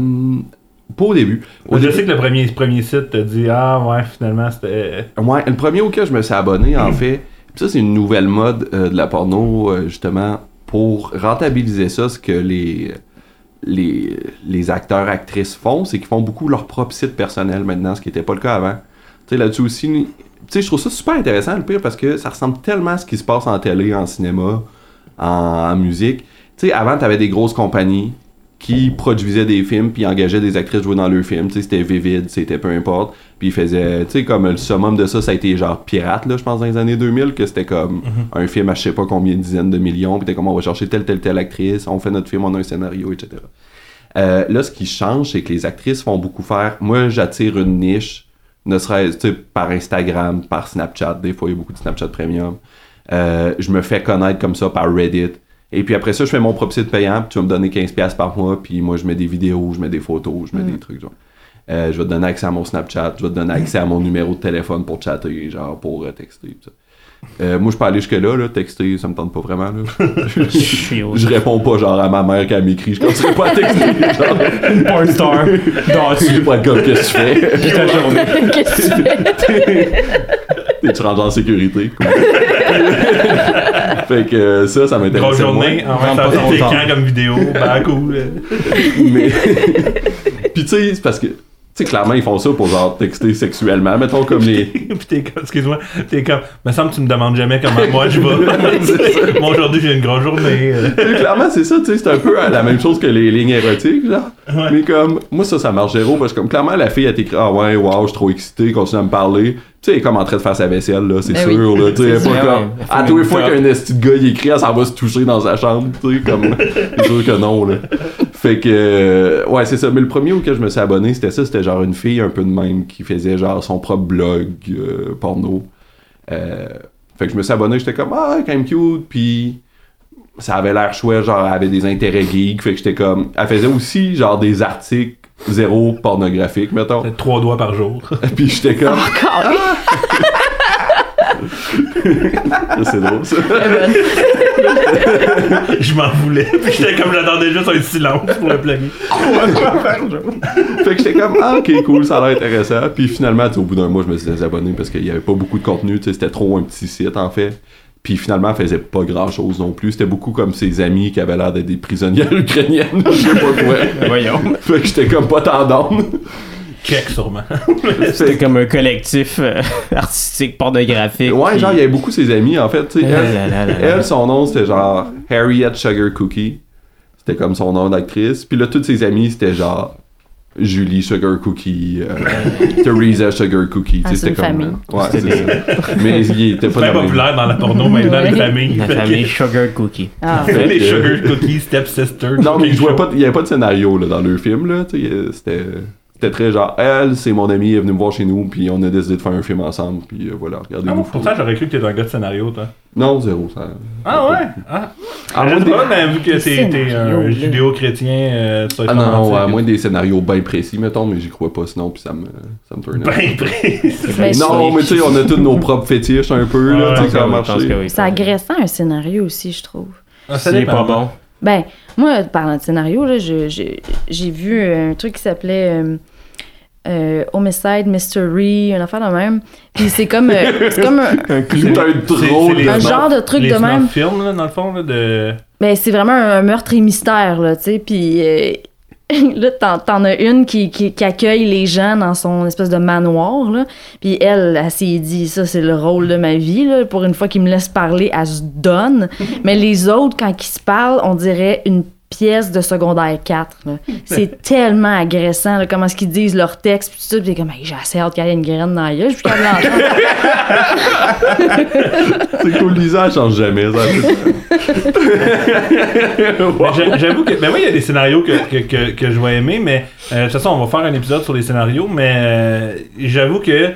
pas au début. Au je début- sais que le premier, premier site te dit Ah ouais, finalement c'était. Ouais, le premier auquel je me suis abonné, en fait, pis ça, c'est une nouvelle mode euh, de la porno, euh, justement, pour rentabiliser ça, ce que les, les, les acteurs, actrices font, c'est qu'ils font beaucoup leur propre site personnel maintenant, ce qui n'était pas le cas avant. Tu sais, là-dessus aussi, sais, je trouve ça super intéressant, le pire, parce que ça ressemble tellement à ce qui se passe en télé, en cinéma, en, en musique. Tu sais, avant, t'avais des grosses compagnies qui produisaient des films puis engageaient des actrices jouer dans leurs films. Tu sais, c'était Vivid, c'était peu importe. Puis ils faisaient, tu sais, comme le summum de ça, ça a été genre Pirate, là, je pense, dans les années 2000, que c'était comme un film à je sais pas combien de dizaines de millions, puis t'es comme on va chercher telle, telle, telle actrice, on fait notre film, on a un scénario, etc. Euh, là, ce qui change, c'est que les actrices font beaucoup faire. Moi, j'attire une niche, ne serait-ce par Instagram, par Snapchat. Des fois, il y a beaucoup de Snapchat Premium. Euh, je me fais connaître comme ça par Reddit. Et puis après ça, je fais mon propre site payant, puis tu vas me donner 15$ par mois, puis moi, je mets des vidéos, je mets des photos, je mets des trucs, genre. Euh, je vais te donner accès à mon Snapchat, je vais te donner accès à mon numéro de téléphone pour chatter, genre, pour euh, texter, pis ça. Euh, moi, je peux aller jusque-là, là, texter, ça me tente pas vraiment, là. Je je réponds pas, genre, à ma mère quand elle m'écrit, je continuerai pas à texter, genre. porn star. Dans Tu pas comme qu'est-ce que tu fais? Puis ta journée. Qu'est-ce que tu fais? T'es-tu rendu en sécurité? Fait que euh, ça, ça m'intéresse. Grosse journée, en même temps, quand comme vidéo, bah cool. Mais. Puis tu sais, c'est parce que. Tu sais, clairement, ils font ça pour genre texter sexuellement. Mettons comme les. Puis t'es comme, excuse-moi, t'es comme, me semble que tu me demandes jamais comment moi je vais. moi aujourd'hui j'ai une grosse journée. euh. Tu sais, clairement, c'est ça, tu sais, c'est un peu la même chose que les lignes érotiques, genre. Ouais. Mais comme, moi, ça, ça marche zéro, parce que comme clairement, la fille, elle t'écrit, ah ouais, wow, je suis trop excité, continue à me parler. Tu sais, elle est comme en train de faire sa vaisselle, là, c'est Ben sûr, là, tu sais, elle est C'est pas comme. À tous les fois qu'un esti de gars, il écrit, elle s'en va se toucher dans sa chambre, tu sais, comme. c'est sûr que non, là. Fait que, euh, ouais, c'est ça. Mais le premier auquel je me suis abonné, c'était ça, c'était genre une fille un peu de même qui faisait genre son propre blog euh, porno. Euh, fait que je me suis abonné, j'étais comme, ah, quand même cute, puis ça avait l'air chouette, genre, elle avait des intérêts geeks, fait que j'étais comme, elle faisait aussi, genre, des articles zéro pornographiques, mettons. Peut-être trois doigts par jour. puis j'étais comme, Encore. c'est drôle, ça. Je m'en voulais. Puis j'étais comme j'attendais juste un silence pour le plugger. fait que j'étais comme, ah, ok, cool, ça a l'air intéressant. Puis finalement, au bout d'un mois, je me suis désabonné parce qu'il y avait pas beaucoup de contenu, c'était trop un petit site, en fait. Puis finalement, elle faisait pas grand chose non plus. C'était beaucoup comme ses amis qui avaient l'air d'être des prisonnières ukrainiennes. Je sais pas quoi. Voyons. fait que j'étais comme pas tant sûrement. C'était comme un collectif euh, artistique pornographique. Ouais, puis- genre, il y avait beaucoup ses amis, en fait. tu sais. Elle, là là là elle, son nom, c'était genre Harriet Sugar Cookie. C'était comme son nom d'actrice. Puis là, toutes ses amies, c'était genre Julie Sugar Cookie, euh, Teresa Sugar Cookie. Ah, c'est c'était une comme. famille. Ouais, C'était c'est ça. Mais il était pas Très dans le- populaire dans la porno maintenant, les Ouais. familles. La famille Sugar Cookie. Ah. Fait Les Sugar Cookies, Step Sister. Non, mais Cookie il y avait pas de scénario là, dans le film. Là, tu sais, euh, c'était, c'était très genre, elle, c'est mon amie, elle est venue me voir chez nous, puis on a décidé de faire un film ensemble, puis euh, voilà, Ah, regardez-nous. bon, pourtant, j'aurais cru que t'étais un gars de scénario, toi. Non, zéro. Ça... Ah ouais? Ah, À moins des... pas, mais vu que t'es un judéo-chrétien, euh, Ah non, non, à moins des scénarios bien précis, mettons, mais j'y crois pas sinon, puis ça me, ça me. Ben précis. Mais non, mais tu sais, on a tous nos propres fétiches un peu, là, Ah, tu sais, que oui. C'est agressant un scénario aussi, je trouve. Ah, ça C'est dépend. pas bon. Ben, moi, parlant de scénario, là, je- je- j'ai vu un truc qui s'appelait euh, euh, Homicide Mystery, une affaire de même. Puis c'est comme, euh, c'est comme un, Un C'est clou. un C'est- drôle un genre de truc les de même. films, là, dans le fond, là, de... Ben, c'est vraiment un meurtre et mystère, là, tu sais. Puis euh, là, t'en, t'en as une qui, qui, qui accueille les gens dans son espèce de manoir, là. Puis elle, elle s'est dit, ça, c'est le rôle de ma vie, là. Pour une fois qu'il me laisse parler, elle se donne. Mais les autres, quand ils se parlent, on dirait une pièce de secondaire 4. là. C'est tellement agressant, là, comment est-ce qu'ils disent leur texte, puis tout ça. Puis comme, Hey, j'ai assez hâte qu'il y ait une graine dans la gueule, je. C'est cool, Lisa, elle change jamais. Ça. Mais j'a- J'avoue que. Ben oui, il y a des scénarios que, que, que, que je vais aimer, mais. euh, de toute façon, on va faire un épisode sur les scénarios, mais euh, j'avoue que.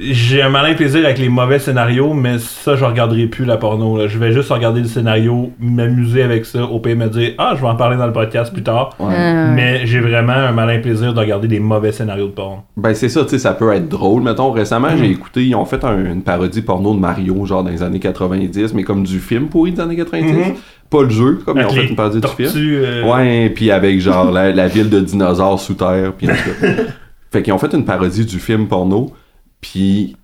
J'ai un malin plaisir avec les mauvais scénarios, mais ça, je regarderai plus la porno. là. Je vais juste regarder le scénario, m'amuser avec ça, au pire me dire Ah, je vais en parler dans le podcast plus tard. Euh, Mais j'ai vraiment un malin plaisir de regarder des mauvais scénarios de porno. Ben c'est ça, tu sais, ça peut être drôle. Mettons, récemment, j'ai écouté, ils ont fait un- une parodie porno de Mario, genre dans les années 90, mais comme du film pourri des années 90. Mhm. Pas le jeu, comme ils ont fait les une parodie du film. euh, Ouais, puis avec genre la, la ville de dinosaures sous terre, puis en tout cas. Fait qu'ils ont fait une parodie du film porno, puis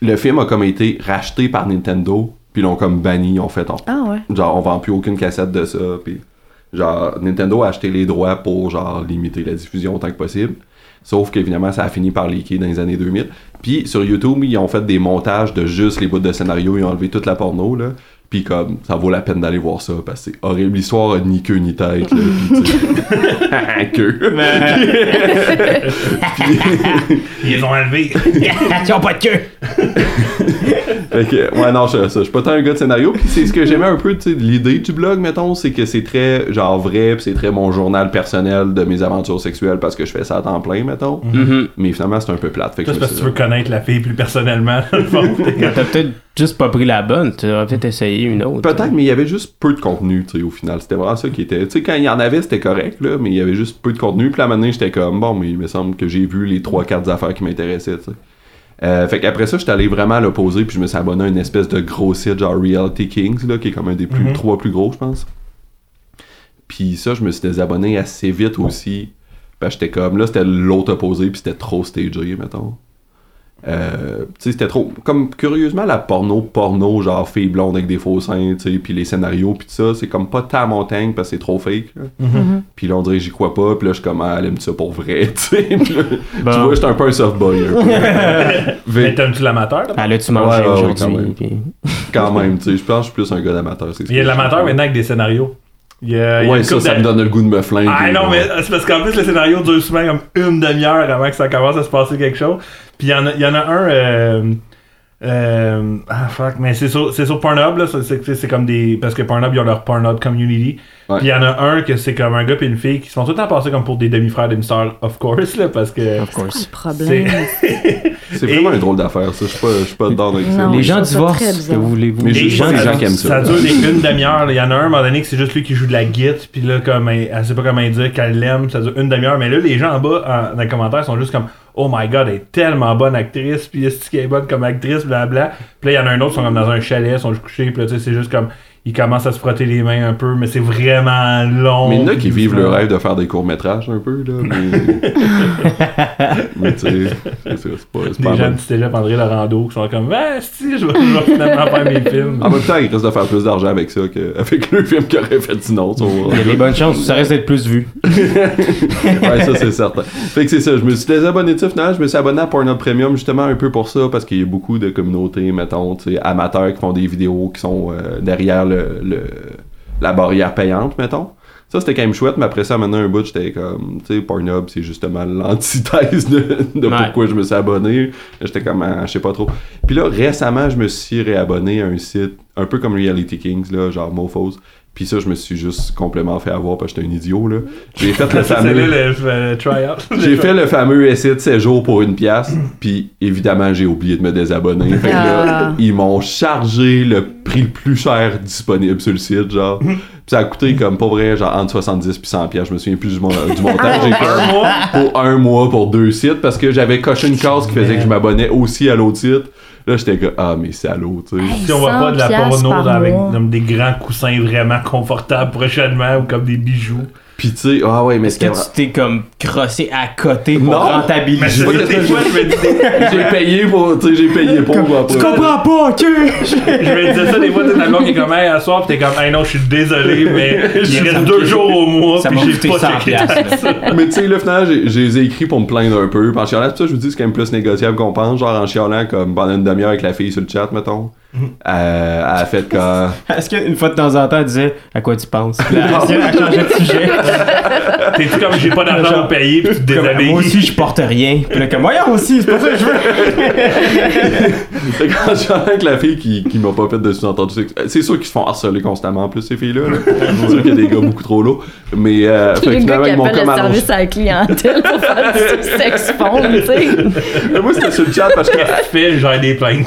le film a comme été racheté par Nintendo, puis l'ont comme banni, ils ont fait, on- Ah ouais. genre on vend plus aucune cassette de ça, puis genre Nintendo a acheté les droits pour genre limiter la diffusion autant que possible. Sauf qu'évidemment, ça a fini par leaker dans les années 2000. Puis sur YouTube, ils ont fait des montages de juste les bouts de scénario, ils ont enlevé toute la porno, là. Puis comme, ça vaut la peine d'aller voir ça, parce que c'est horrible. L'histoire a ni queue ni tête, là. Queue. Ils les ont enlevés. Ils ont pas de queue. Fait que, ouais, non, je, ça, je suis pas tant un gars de scénario. Puis c'est ce que j'aimais un peu, tu sais, de l'idée du blog, mettons, c'est que c'est très, genre, vrai, puis c'est très mon journal personnel de mes aventures sexuelles parce que je fais ça à temps plein, mettons. Mais finalement, c'est un peu plate. Fait que me parce que tu veux connaître la fille plus personnellement, dans le fond. T'as peut-être juste pas pris la bonne. Tu aurais peut-être essayé une autre. Peut-être, mais il y avait juste peu de contenu, tu sais, au final. C'était vraiment ça qui était. Tu sais, quand il y en avait, c'était correct, là, mais il y avait juste peu de contenu. Puis là, maintenant, j'étais comme, bon, mais il me semble que j'ai vu les 3-4 affaires qui m'intéressaient, tu sais. Euh, fait qu'après ça, j'étais allé vraiment à l'opposé, puis je me suis abonné à une espèce de gros site, genre Reality Kings, là, qui est comme un des plus, Mhm. trois plus gros, je pense. Puis ça, je me suis désabonné assez vite aussi. Parce que j'étais comme, là, c'était l'autre opposé, puis c'était trop stagé, mettons. Euh, tu sais, c'était trop. Comme curieusement, la porno, porno, genre fille blonde avec des faux seins, tu sais, puis les scénarios, puis tout ça, c'est comme pas ta montagne parce que c'est trop fake. là. Puis là, on dirait j'y crois pas, puis là, je suis comme, ah, elle aime ça pour vrai, tu sais. Puis là, Bon. Tu vois, j'étais un peu un soft boy, un peu. Mais t'aimes-tu l'amateur? là? Ah là, tu manges Ouais, quand même. puis- quand même, tu sais, je pense que je suis plus un gars d'amateur. Il y a de l'amateur maintenant avec des scénarios. Ouais, ça, ça me donne le goût de me flinguer. Ah non, mais c'est parce qu'en plus, le scénario dure souvent comme une demi-heure avant que ça commence à se passer quelque chose. Puis il y en a, y en a un. euh, euh, ah fuck, mais c'est sur, c'est sur Pornhub, là. c'est- C'est c'est comme des. Parce que Pornhub, ils ont leur Pornhub community. Ouais. Puis il y en a un que c'est comme un gars et une fille qui se font tout le temps passer comme pour des demi-frères, demi-sœurs, of course, là, parce que. Of C'est course. le problème? C'est Et- vraiment un drôle d'affaire, ça. Je suis pas, je suis pas dedans avec ça. Non. Les gens divorcent, que voulez-vous? Mais sais ça- les gens qui aiment ça. Ça dure des, une demi-heure. Il y en a un, à un moment donné, que c'est juste lui qui joue de la guitare, puis là, comme elle, elle sait pas comment dire qu'elle l'aime, ça dure une demi-heure. Mais là, les gens en bas, en- dans les commentaires, sont juste comme Oh my god, elle est tellement bonne actrice, puis est-ce qu'elle est bonne comme actrice, blablabla. Puis là, il y en a un autre, ils sont comme dans un chalet, ils sont couchés, puis là, tu sais, c'est juste comme. Ils commencent à se frotter les mains un peu, mais c'est vraiment long. Mais il y en a qui vivent le rêve de faire des courts-métrages un peu, là. Mais, mais tu sais, c'est pas, Des pas gens du cégep André Laurando qui sont comme Ah, si, je vais, finalement faire mes films. En même temps, ils risquent de faire plus d'argent avec ça qu'avec le film qu'ils auraient fait sinon. Il y a des bonnes chances, ça risque d'être plus vu. ouais, ça c'est certain. Fait que c'est ça, je me suis désabonné de ça finalement, je me suis abonné à Pornhub Premium justement un peu pour ça, parce qu'il y a beaucoup de communautés, mettons, amateurs qui font des vidéos qui sont euh, derrière le, le- la barrière payante, mettons. Ça c'était quand même chouette, mais après ça, maintenant un bout, j'étais comme, tu sais, Pornhub, c'est justement l'antithèse de, de Ouais. pourquoi je me suis abonné. J'étais comme, ah, je sais pas trop. Puis là, récemment, je me suis réabonné à un site un peu comme Reality Kings, là, genre Mofos. Puis ça, je me suis juste complètement fait avoir parce que j'étais un idiot, là. J'ai fait le fameux... le, try-out. J'ai fait le fameux essai de 7 jours pour une pièce, puis évidemment, j'ai oublié de me désabonner. Fait que là, Ah. ils m'ont chargé le prix le plus cher disponible sur le site, genre. Puis ça a coûté comme, pas vrai, genre entre 70 puis 100 pièces. Je me souviens plus du, mon- du montant. J'ai fait Un mois? pour un mois pour deux sites parce que j'avais coché une case qui faisait que je m'abonnais aussi à l'autre site. Là, j'étais comme, ah, mais c'est à l'autre, tu sais. Hey, Si on voit pas de la 100 porno avec mois. comme des grands coussins vraiment confortables prochainement ou comme des bijoux. Puis tu sais, ah ouais, mais Est-ce que tu t'es comme crossé à côté pour Non. Mais rentabiliser? c'est vois, des fois, je me J'ai payé pour, tu sais, j'ai payé pour. Tu comprends pas, ok? je me disais ça des fois, t'es ta blonde qui est comme, hey, à soir, pis t'es comme, hey, non, je suis désolé, mais il reste deux jours au mois, Ça pis m'a j'ai coûté pas 100 checké. piastres, là. Mais tu sais, là, finalement, j'ai- je les ai écrits pour me plaindre un peu. Puis en chialant, tout ça, je vous dis, c'est quand même plus négociable qu'on pense. Genre en chialant, comme pendant une demi-heure avec la fille sur le chat, mettons. Euh, elle a fait quand. Est-ce qu'une fois de temps en temps, elle disait à quoi tu penses? Puis là, elle elle changeait de sujet. T'es-tu comme, j'ai pas d'argent Genre, à payer, pis tu te Comme, déshabilles. moi aussi, je porte rien. Puis là, comme, voyons aussi, c'est pas ça que je veux. Fait que quand chialant avec la fille qui, qui m'a pas fait de sous-entendu, c'est- c'est sûr qu'ils se font harceler constamment, en plus, ces filles-là. là. C'est sûr qu'il y a des gars beaucoup trop lourds. Mais, euh, fait finalement, ils m'ont comme le service à la clientèle pour faire du sex tu sais. Mais Moi, c'était sur le chat parce que fais? J'ai des plaintes.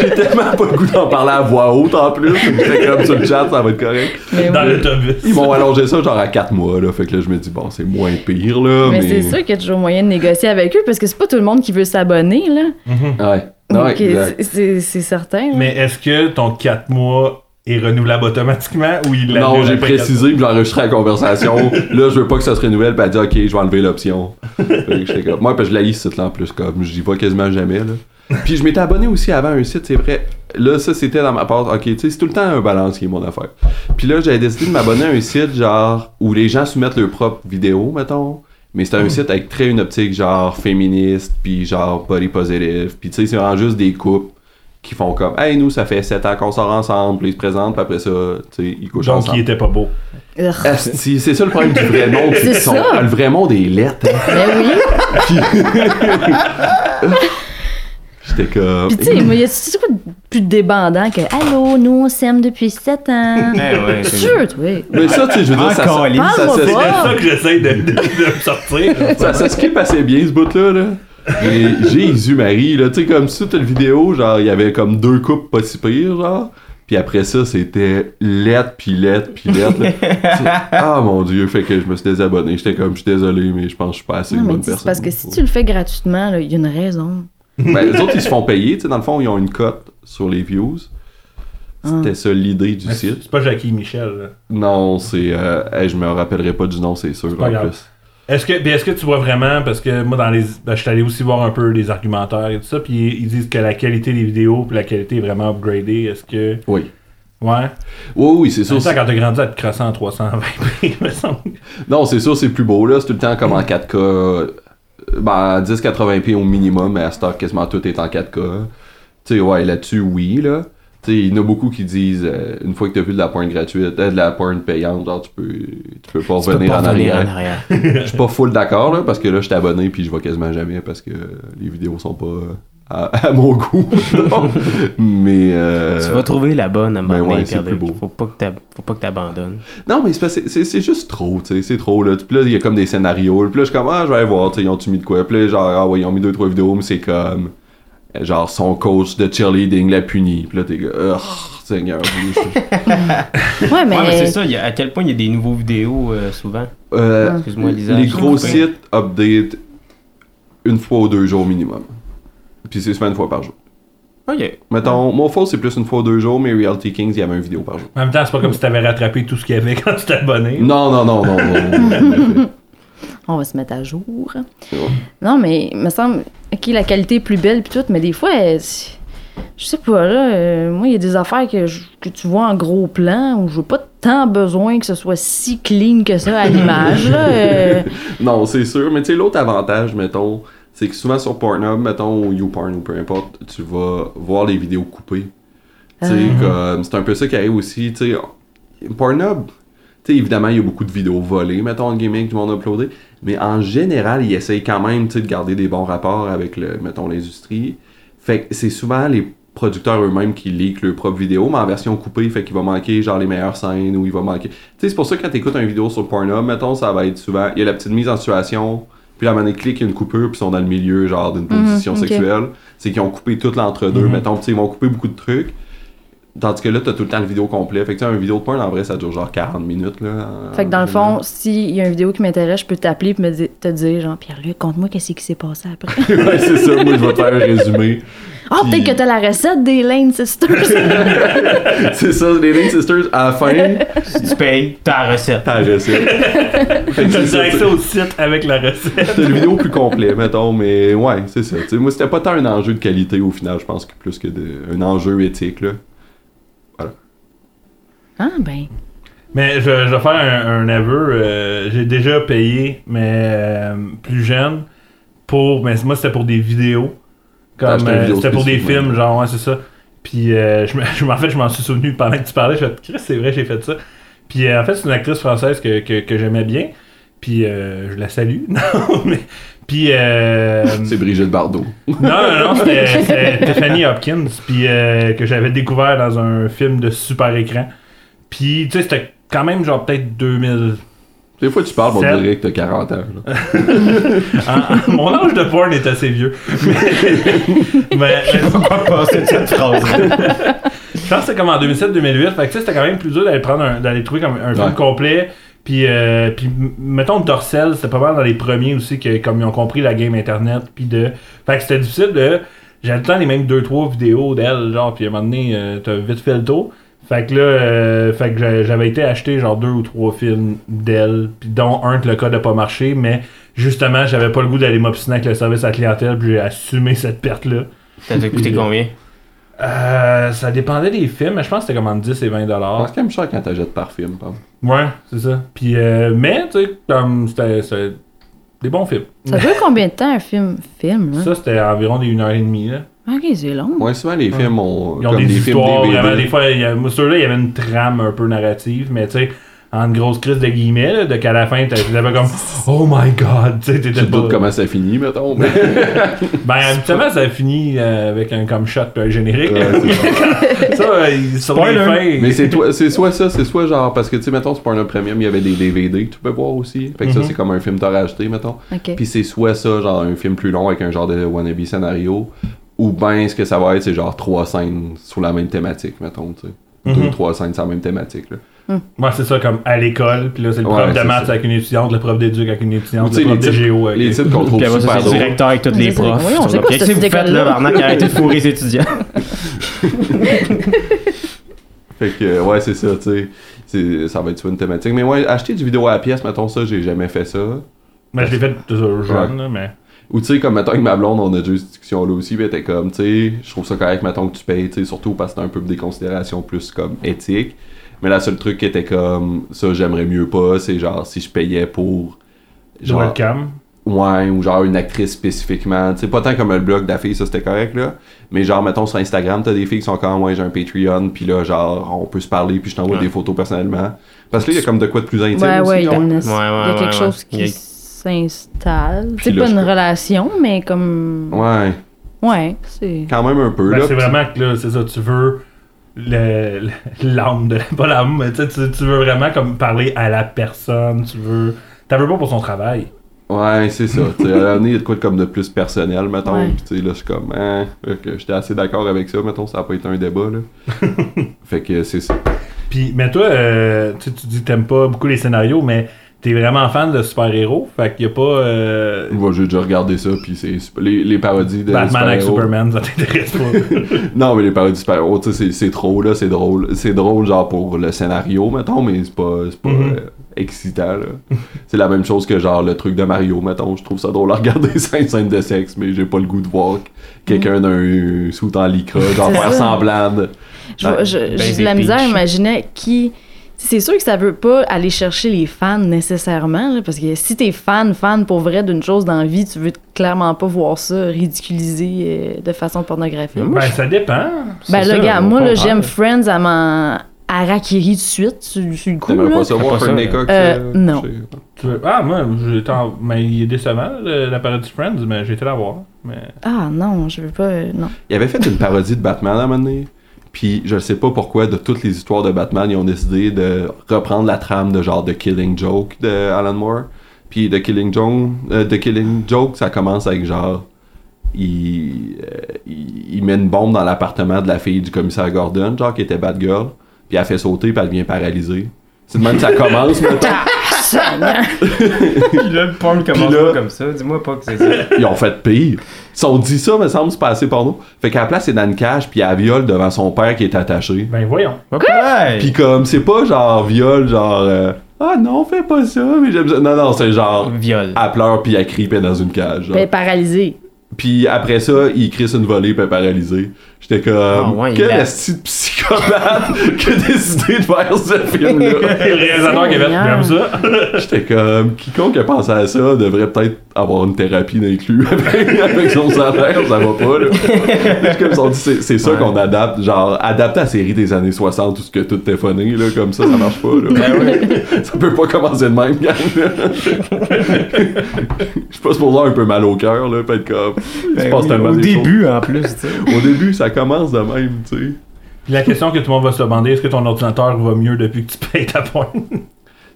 j'ai tellement pas le goût d'en parler à voix haute en plus. J'étais comme sur le chat, ça va être correct. Mais Dans oui. l'autobus. Ils m'ont allongé ça genre à 4 mois, là. Fait que là, je me dis, bon, c'est moins pire, là. Mais Mais, c'est sûr qu'il y a toujours moyen de négocier avec eux parce que c'est pas tout le monde qui veut s'abonner, là. Ouais. Non, Donc, exact. c'est- certain. là. Mais est-ce que ton 4 mois est renouvelable automatiquement ou il Non, j'ai précisé, puis j'ai enregistré la conversation. là, je veux pas que ça se renouvelle, puis elle dit, ok, je vais enlever l'option. Fait que j'étais comme- Moi, parce que je l'haïs ce site-là en plus, comme j'y vais quasiment jamais, là. Puis je m'étais abonné aussi avant un site, c'est vrai. Là, ça, c'était dans ma part. Ok, tu sais, c'est tout le temps un balance qui est mon affaire. Puis là, j'avais décidé de m'abonner à un site, genre, où les gens soumettent leurs propres vidéos, mettons. Mais c'était un site avec très une optique, genre, féministe, puis genre, body positive. Puis tu sais, c'est vraiment juste des couples qui font comme, hey, nous, ça fait 7 ans qu'on sort ensemble, puis ils se présentent, puis après ça, tu sais, ils couchent Donc, ensemble. il était pas beau. Asti, c'est ça le problème du vrai monde. C'est qu'ils sont-. Le vrai monde est lettre. hein. Ben oui. J'étais comme. Puis tu sais, moi, y a c'est quoi de plus débandant que Allô, nous on s'aime depuis 7 ans? Eh ouais, C'est c'est- sûr, oui. Mais ça, tu sais, je veux dire, ça, Encore ça, C'est ça que j'essaie de, de, de me sortir. ça, ça skip assez bien ce bout-là. Là. Mais Jésus-Marie, là, tu sais, comme ça, t'as le vidéo, genre, il y avait comme deux coupes pas si pires, genre. Puis après ça, c'était lettre, puis lettre, puis lettre. ah mon dieu, fait que je me suis désabonné. J'étais comme, je suis désolé, mais je pense que je suis pas assez Non, une mais bonne personne. c'est parce que si tu le fais gratuitement, il y a une raison. Ben, les autres, ils se font payer, tu sais, dans le fond, ils ont une cote sur les views. C'était ça l'idée du Mais site. C'est pas Jackie Michel. là. Non, c'est. Euh, hey, je me rappellerai pas du nom, c'est sûr. pas en grave. plus. Est-ce que, est-ce que tu vois vraiment, parce que moi, dans les, ben, je suis allé aussi voir un peu des argumentaires et tout ça, puis ils disent que la qualité des vidéos, puis la qualité est vraiment upgradée. Est-ce que. Oui. Ouais. Oui, oui, c'est sûr. C'est ça, quand t'as grandi à te crosser en 320 il me semble. Non, c'est sûr, c'est plus beau, là. C'est tout le temps comme en 4K. Ben, 1080p au minimum, mais à cette heure, quasiment tout est en 4K. Tu sais, ouais, là-dessus, oui, là. Tu sais, il y en a beaucoup qui disent, euh, une fois que t'as vu de la porn gratuite, euh, de la porn payante, genre, tu peux, tu peux pas Tu revenir en arrière. Je suis pas full d'accord, là, parce que là, je suis abonné, puis je vois quasiment jamais, parce que les vidéos sont pas euh, à, à mon goût. non. mais. euh, Tu vas trouver la bonne à un ben ouais. Faut pas que faut pas que t'abandonnes. Non, mais c'est juste trop, tu sais, c'est trop, là. Puis là, il y a comme des scénarios. Puis là, je suis comme, ah, je vais aller voir, tu sais, ils ont-tu mis de quoi? Puis là, genre, ah ouais, ils ont mis deux, trois vidéos, mais c'est comme genre son coach de cheerleading l'a puni. Puis là, t'es oh, Seigneur. Ouais, mais. Ouais, mais c'est ça, il y a- à quel point il y a des nouveaux vidéos euh, souvent? Euh, Excuse-moi, Lisa. les gros sites update une fois ou deux jours minimum. Puis c'est souvent une fois par jour. Ok. Mettons, Mofo, c'est plus une fois ou deux jours, mais Reality Kings, il y avait une vidéo par jour. En même temps, c'est pas comme si t'avais rattrapé tout ce qu'il y avait quand tu t'es abonné. Non, non, non, non, non. On va se mettre à jour. Bon. Non, mais il me semble. Ok, la qualité est plus belle, puis tout, mais des fois, je sais pas, là. euh, moi, il y a des affaires que, je- que tu vois en gros plan où je veux pas tant besoin que ce soit si clean que ça à l'image, là. euh. Non, c'est sûr. Mais tu sais, l'autre avantage, mettons, c'est que souvent sur Pornhub, mettons, ou YouPorn ou peu importe, tu vas voir les vidéos coupées. Tu sais, Ah. comme, c'est un peu ça qui arrive aussi. Tu sais, Pornhub, tu sais, évidemment, il y a beaucoup de vidéos volées, mettons, en gaming, que tout le monde a uploadé. Mais en général, ils essayent quand même, tu sais, de garder des bons rapports avec, le, mettons, l'industrie. Fait que c'est souvent les producteurs eux-mêmes qui leak leurs propres vidéos, mais en version coupée, fait qu'il va manquer genre les meilleures scènes ou il va manquer. Tu sais, c'est pour ça que quand t'écoutes une vidéo sur Pornhub, mettons, ça va être souvent. Il y a la petite mise en situation, puis à un moment donné, clique, il y a une coupure, puis ils sont dans le milieu, genre d'une position ok. sexuelle. C'est qu'ils ont coupé tout l'entre-deux, Mhm. mettons, tu sais, ils vont couper beaucoup de trucs. Tandis que là, t'as tout le temps le vidéo complet. Fait que tu sais, un vidéo de porn, en vrai, ça dure genre 40 minutes, là. Fait que dans le fond, s'il y a une vidéo qui m'intéresse, je peux t'appeler et te dire, genre, Pierre-Luc, conte-moi qu'est-ce qui s'est passé après. ouais, c'est ça, moi, je vais te faire un résumé. Ah, Puis- peut-être que t'as la recette des Lane Sisters. c'est ça, les Lane Sisters, à la fin, Si tu payes, t'as la recette. t'as la recette. Fait que T'as c'est ça, accès au site avec la recette. C'était une vidéo plus complet, mettons, mais ouais, c'est ça. Tu sais, moi, c'était pas tant un enjeu de qualité au final, je pense que plus que de, un enjeu éthique, là. ah, ben. Mais je, je vais faire un, un aveu. euh, J'ai déjà payé, mais euh, plus jeune, pour. Mais moi, c'était pour des vidéos. Comme, euh, c'était pour des films, ouais. genre, ouais, c'est ça. Puis, euh, je, me, je, me- en fait, je m'en suis souvenu pendant que tu parlais. Je me suis dit, Chris, c'est vrai, j'ai fait ça. Puis, euh, en fait, c'est une actrice française que, que, que j'aimais bien. Puis, euh, je la salue. Non, mais. Puis, euh, C'est Brigitte Bardot. non, non, non, c'était c'était Tiffany Hopkins, puis euh, que j'avais découvert dans un film de super écran. Puis, tu sais, c'était quand même genre peut-être 2000. Des fois, tu parles, on dirait que t'as 40 ans. En- en- mon âge de porn est assez vieux. Mais, mais, Pourquoi passer de cette phrase je pense que c'était comme en 2007-2008. Fait que tu sais, c'était quand même plus dur d'aller prendre un- d'aller trouver comme un film Ouais. complet. Puis, euh, puis mettons Dorsel, c'était pas mal dans les premiers aussi que comme ils ont compris la game internet. Puis de. Fait que c'était difficile de. J'avais tout le temps les mêmes 2-3 vidéos d'elle, genre, puis à un moment donné, euh, t'as vite fait le tour. Fait que là, euh, fait que j'a- j'avais été acheter genre deux ou trois films d'elle, puis dont un que le code a pas marché, mais justement, j'avais pas le goût d'aller m'obstiner avec le service à la clientèle, puis j'ai assumé cette perte-là. Ça t'a coûté combien? Euh, ça dépendait des films, mais je pense que c'était comme entre 10 et 20 C'est dollars. quand même cher quand t'achètes par film, pardon. Ouais, c'est ça. Puis, euh, mais, tu sais, comme c'était c'était des bons films. Ça dure combien de temps un film? Film, hein? Ça, c'était environ des 1h30. Là. Ok, c'est long. Ouais, souvent, les films ont. Ils ont comme des, films histoires, DVD. vraiment, des fois, il y a, moi, ceux-là, il y avait une trame un peu narrative, mais tu sais, en grosse crise de guillemets, là, de qu'à la fin, t'avais comme Oh my god, tu sais, Tu t'étais te doutes pas. comment ça finit, mettons. mais- Ben, habituellement, ça finit euh, avec un comme shot puis un générique. Ouais, c'est ça, euh, sur les Spoiler. fins. Mais c'est toi- c'est soit ça, c'est soit genre, parce que tu sais, mettons, sur Pornhub Premium, il y avait des DVD que tu peux voir aussi. Fait que ça, Mhm. c'est comme un film que t'aurais acheté, mettons. Puis c'est soit ça, genre un film plus long avec un genre de wannabe scénario, ou ben ce que ça va être, c'est genre trois scènes sur la même thématique, mettons, tu sais. Mhm. Deux, trois scènes sur la même thématique, là. Moi, c'est ça, comme à l'école, puis là, c'est le Ouais, prof de c'est maths ça. avec une étudiante, le prof d'éduc avec une étudiante, tu sais, le les prof de titres, géo avec les titres qu'on trouve super c'est le directeur avec tous les C'est- profs. oui, on Ils sont sait comme, pas Qu'est-ce cette que vous faites là, Barnac, arrêtez de fourrer les étudiants. Fait que, euh, ouais, c'est ça, tu sais. C'est- Ça va être sur une thématique. Mais ouais, acheter du vidéo à la pièce, mettons ça, j'ai jamais fait ça. Mais je l'ai fait toujours jeune, là, mais. Ou tu sais, comme mettons avec ma blonde, on a déjà eu cette discussion là aussi, puis elle était comme, tu sais, je trouve ça correct, mettons que tu payes, tu sais, surtout parce que c'est un peu des considérations plus comme éthiques. Mais la seule truc qui était comme, ça j'aimerais mieux pas, c'est genre si je payais pour. Genre, webcam. Ouais, ou genre une actrice spécifiquement. Tu sais, pas tant comme le blog de la fille, ça c'était correct là. Mais genre, mettons sur Instagram, t'as des filles qui sont comme, ouais, j'ai un Patreon, puis là, genre, on peut se parler, puis je t'envoie Ouais. des photos personnellement. Parce que là, il y a comme de quoi de plus intime Ouais, aussi. ouais, il y, a y a quelque ouais. chose qui a- s'installe. C'est pas une relation, mais comme. Ouais, Ouais, c'est. quand même un peu Ben, là. c'est vraiment que là, c'est ça, tu veux l'âme de pas l'âme, mais tu, sais, tu, tu veux vraiment comme parler à la personne, tu veux. T'en veux pas pour son travail. Ouais, c'est ça. Tu sais, à il y a de quoi de comme de plus personnel, mettons. Ouais. Puis, tu sais, là, je suis comme, hein, fait que j'étais assez d'accord avec ça, mettons, ça n'a pas été un débat, là. fait que c'est ça. Puis, mais toi, euh, tu sais, tu dis que t'aimes pas beaucoup les scénarios, mais t'es vraiment fan de super-héros. Fait qu'il y a pas euh, Moi, j'ai déjà regardé ça, puis c'est les, les parodies de Batman avec. Superman, ça t'intéresse pas? Non, mais les parodies de super-héros, tu sais, c'est- c'est trop, là, c'est drôle. C'est drôle, genre, pour le scénario, mettons, mais c'est pas, c'est pas Mhm. euh, excitant, là. c'est la même chose que, genre, le truc de Mario, mettons. Je trouve ça drôle à regarder cinq scènes de sexe, mais j'ai pas le goût de voir quelqu'un d'un sous en lycra, genre, faire semblant de... Ouais. Ben, J'ai de la misère à imaginer qui. C'est sûr que ça veut pas aller chercher les fans nécessairement, là, parce que si t'es fan, fan pour vrai d'une chose dans la vie, tu veux clairement pas voir ça ridiculisé euh, de façon pornographique. Ben, ça dépend. ben là, ça, gars, moi, là, j'aime Friends à m'en. Harakiri tout de suite, sur, sur le coup. T'aimerais là. pas ça voir pas ça, Courtney Cox? Euh, non. Tu Ah, moi, j'étais en- mais il est décevant, le- la parodie de Friends, mais j'ai été la voir. Mais... Ah non, je veux pas. euh, non. Il avait fait une parodie de Batman à un moment donné. Puis je sais pas pourquoi, de toutes les histoires de Batman, ils ont décidé de reprendre la trame de genre The Killing Joke de Alan Moore. Puis The Killing Joke, euh, The Killing Joke, ça commence avec genre. Il, euh, il, il met une bombe dans l'appartement de la fille du commissaire Gordon, genre qui était Batgirl. Puis elle fait sauter, puis elle devient paralysée. C'est de même que ça commence. Puis là, le porn commence là- pas comme ça. Dis-moi pas que c'est ça. Ils ont fait pire. Si on dit ça, me semble, c'est pas assez porno. Fait qu'à la place, c'est dans une cage, puis elle viole devant son père qui est attaché. Ben, voyons. Ouais. Puis comme, c'est pas genre viol, genre euh, Ah non, fais pas ça, mais j'aime ça. Non, non, c'est genre Viol. elle pleure puis elle crie puis elle est dans une cage. genre. Ben, paralysé. Puis après ça, il crie une volée puis elle est paralysée. J'étais comme Ah ouais, quel esti de psychopathe qui a décidé de faire ce film-là? Le réalisateur qui avait comme ça. J'étais comme quiconque a pensé à ça devrait peut-être avoir une thérapie d'inclus avec, avec son salaire, ça va pas là. C'est comme ils ont dit, c'est, c'est ça Ouais. qu'on adapte, genre adapter la série des années 60 tout ce que tout est phoné là, comme ça ça marche pas là. Ben ça peut pas commencer de même gang. Je suis pas supposé avoir un peu mal au cœur là, peut être comme Ben passe oui, tellement au début, en plus, tu sais. Au début ça commence de même, tu sais. Puis la question que tout le monde va se demander, est-ce que ton ordinateur va mieux depuis que tu payes ta porn?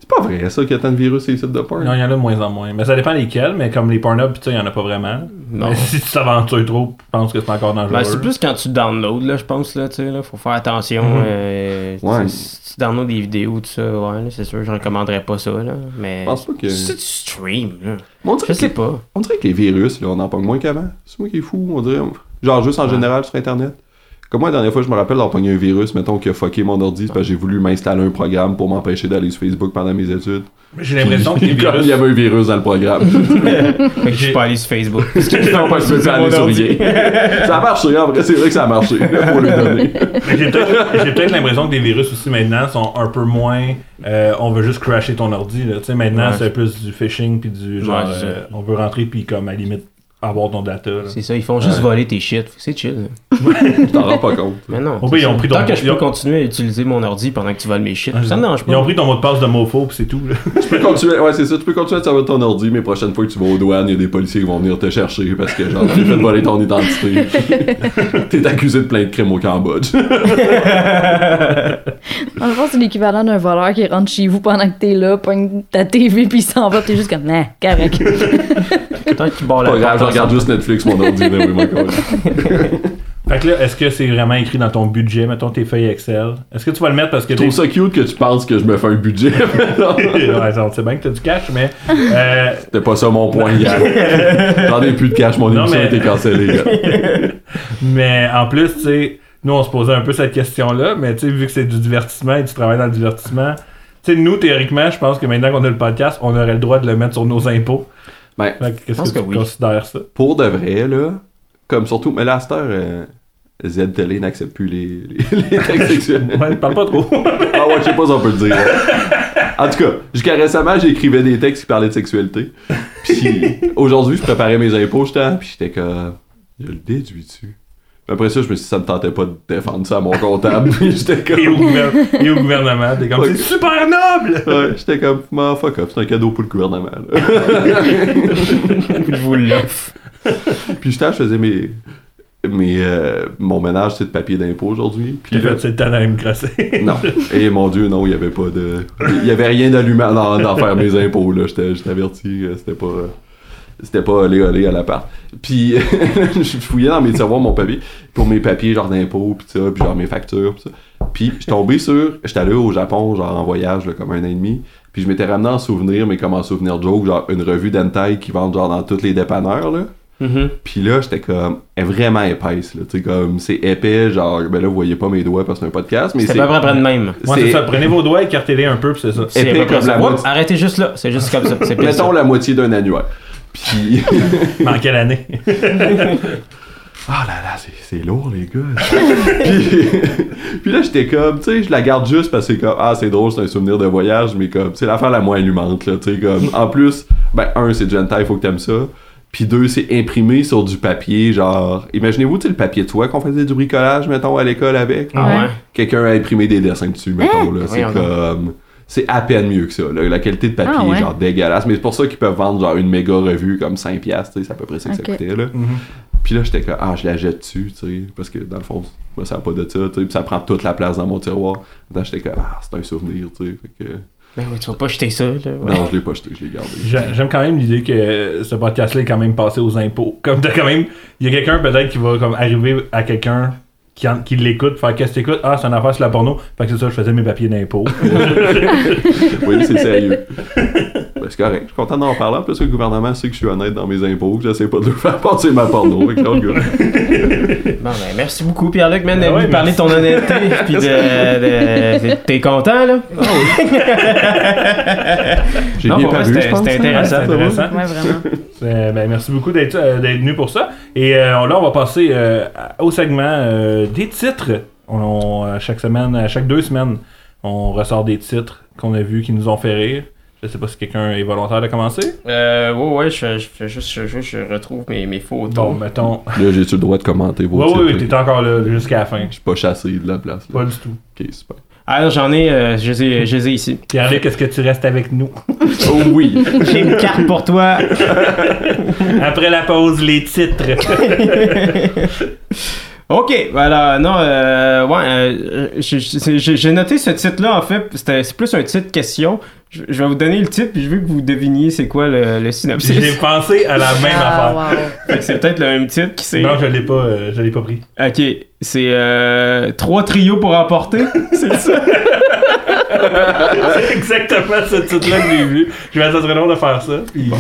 C'est pas vrai ça qu'il y a tant de virus sur les sites de porn. non, il y en a de moins en moins. Mais ça dépend lesquels, mais comme les Pornhub, tu sais, il y en a pas vraiment. Non. Mais si tu t'aventures trop, je pense que c'est encore dangereux. Ben, c'est plus quand tu downloads, là, je pense, là, tu sais, là, faut faire attention. Mhm. euh, Ouais. Si tu downloads des vidéos, tout ça, ouais, c'est sûr, je recommanderais pas ça, là, mais... Je pense pas que. Si tu stream, là, je que- sais pas. On dirait que les virus, là, on en pogne moins qu'avant. C'est moi qui est fou, on dirait. Genre juste en général sur Internet? Comme moi, la dernière fois, je me rappelle d'avoir pogné un virus, mettons, qui a fucké mon ordi, parce que j'ai voulu m'installer un programme pour m'empêcher d'aller sur Facebook pendant mes études. Mais J'ai l'impression que les comme virus. il y avait un virus dans le programme. Fait que je suis pas allé sur Facebook. Parce que non, pas sur rien. Ça a marché, en vrai, c'est vrai que ça a marché. Le donner. Mais J'ai peut-être l'impression que des virus aussi maintenant sont un peu moins. euh, on veut juste crasher ton ordi. Là. Tu sais, maintenant, Ouais. c'est plus du phishing puis du genre. Ouais, euh, on veut rentrer puis comme à la limite avoir ton data. là. C'est ça, ils font juste Ouais. voler tes shit. Fait que C'est chill. Tu t'en rends pas compte. Mais non. Au c'est ils ça. ont pris Tant ton- que je ils ont- peux continuer à utiliser mon ordi pendant que tu voles mes shit, ça me dérange pas. Ils ont pris ton mot de passe de mofo puis c'est tout. Là. Tu peux continuer, ouais, c'est ça, tu peux continuer à te servir de ton ordi, mais prochaine fois que tu vas aux douanes, il y a des policiers qui vont venir te chercher parce que, genre, tu fait voler ton identité. T'es accusé de plein de crimes au Cambodge. En le fond, c'est l'équivalent d'un voleur qui rentre chez vous pendant que t'es là, pogne ta TV puis il s'en va, t'es juste comme, nah, correct. Peut-être qu'ils barrent la Pas grave, je regarde juste Netflix, mon ordi, oui, mon. Fait que là, est-ce que c'est vraiment écrit dans ton budget, mettons tes feuilles Excel? Est-ce que tu vas le mettre parce que Je trouve ça cute que tu penses que je me fais un budget. ouais, on sait bien que t'as du cash, mais. euh, C'était pas ça mon point hier. J'en ai plus de cash, mon Non, émission a mais- été cancellée. mais en plus, tu sais, nous, on se posait un peu cette question-là, mais tu sais, vu que c'est du divertissement et tu travailles dans le divertissement, tu sais, nous, théoriquement, je pense que maintenant qu'on a le podcast, on aurait le droit de le mettre sur nos impôts. Ben, Qu'est-ce que, que tu oui. considères ça? pour de vrai, là, comme surtout, mais là, euh, Z-Télé n'accepte plus les, les, les textes sexuels. Ouais, parle pas trop. Ah ouais, je sais pas si on peut le dire. En tout cas, jusqu'à récemment, j'écrivais des textes qui parlaient de sexualité. Puis aujourd'hui, je préparais mes impôts, j'étais, puis j'étais comme, je le déduis-tu? Après ça, je me suis dit, ça me tentait pas de défendre ça à mon comptable. J'étais et, au comme, et au gouvernement, t'es comme, c'est super noble! ouais, j'étais comme, man, fuck off, c'est un cadeau pour le gouvernement. Je vous l'offre. Puis j'étais, je faisais mes. mais euh, mon ménage, c'est de papier d'impôt aujourd'hui. Puis là- c'est le temps d'aller me non. Et mon Dieu, non, il y avait pas de. Il y avait rien d'allumant dans, dans faire mes impôts, là. J'étais j'étais averti, euh, c'était pas. C'était pas olé olé à l'appart. Puis je fouillais dans mes tiroirs mon papier pour mes papiers genre d'impôts puis ça, puis genre mes factures puis ça. Puis je suis tombé sur j'étais allé au Japon genre en voyage là, comme un an et demi. Puis je m'étais ramené en souvenir mais comme en souvenir joke genre une revue d'hentai qui vendent genre dans tous les dépanneurs là. Mhm. Puis là, j'étais comme, elle est vraiment épaisse, là. Tu sais, comme, c'est épais, genre, ben là, vous voyez pas mes doigts parce que c'est un podcast, mais C'est c'est. pas près de même. Moi, c'est ça. Prenez vos doigts, écartez-les un peu, puis c'est ça. C'est Épais comme ça. la moitié. arrêtez juste là. C'est juste comme ça. Mettons ça. la moitié d'un annuaire. Puis. Mais en quelle année? Ah là là, c'est- c'est lourd, les gars. puis, puis là, j'étais comme, tu sais, je la garde juste parce que c'est comme, ah, c'est drôle, c'est un souvenir de voyage, mais comme, c'est l'affaire la moins allumante, là, tu sais, comme, en plus, ben, un, c'est du hentai, faut que t'aimes ça. Puis deux, c'est imprimé sur du papier, genre, imaginez-vous, tu sais, le papier de soie qu'on faisait du bricolage, mettons, à l'école avec? Ah ouais. Quelqu'un a imprimé des dessins dessus, mettons, là. C'est comme. C'est à peine mieux que ça. là. La qualité de papier Ah ouais. est genre dégueulasse. Mais c'est pour ça qu'ils peuvent vendre genre une méga revue comme 5$, piastres, tu sais, c'est à peu près ça que ça coûtait, là. Puis là, j'étais comme, ah, je la jette dessus, tu sais, parce que dans le fond, moi, ça a pas de ça, tu sais, puis ça prend toute la place dans mon tiroir. Là, j'étais comme, ah, c'est un souvenir, tu sais, fait que. Ben oui, tu vas pas jeter ça. Là. Ouais. Non, je l'ai pas jeté, je l'ai gardé. J'ai- J'aime quand même l'idée que ce podcast-là est quand même passé aux impôts. Comme t'as quand même. Il y a quelqu'un peut-être qui va comme arriver à quelqu'un qui, en- qui l'écoute, faire qu'est-ce que t'écoutes? Ah, c'est une affaire sur la porno. Fait que c'est ça, je faisais mes papiers d'impôts. oui, c'est sérieux. Ben, c'est correct, je suis content d'en parler, parce que le gouvernement sait que je suis honnête dans mes impôts, que j'essaie pas de leur faire passer ma porno, fait que là, gars. Bon, ben, merci beaucoup, Pierre-Luc, man, de Ah ouais, de ton honnêteté. Puis de. de- T'es content, là? J'ai Non, bien pour vrai, paru, c'était- je pense. c'était hein. intéressant. C'est intéressant. Ouais, vraiment. Euh, ben, merci beaucoup d'être euh, d'être venu pour ça. Et euh, là, on va passer euh, au segment euh, des titres. On, on, à chaque semaine, à chaque deux semaines, on ressort des titres qu'on a vus qui nous ont fait rire. Je sais pas si quelqu'un est volontaire de commencer. Euh, ouais, ouais, je, je fais juste, je, je- je retrouve mes, mes photos. Bon, mettons. Là, j'ai-tu le droit de commenter vos Ouais, titres, ouais, là? t'es encore là jusqu'à la fin. Je suis pas chassé de la place, là. Pas du tout. Ok, super. Alors, j'en ai, euh, je les ai, je les ai ici. Pierre-Luc, est-ce que tu restes avec nous? Oh oui! J'ai une carte pour toi. Après la pause, les titres. Ok, voilà, non, euh, ouais, euh, j'ai- j'ai j'ai noté ce titre-là, en fait, c'était- c'est plus un titre question. Je, je vais vous donner le titre, puis je veux que vous deviniez c'est quoi le, le synopsis. J'ai pensé à la même Ah, affaire. wow. Fait que c'est peut-être le même titre qui c'est. Non, je l'ai pas, euh, je l'ai pas pris. Ok, c'est euh, trois trios pour emporter, c'est ça? C'est exactement ce titre-là que j'ai vu. Je vais serait long de faire ça. Puis,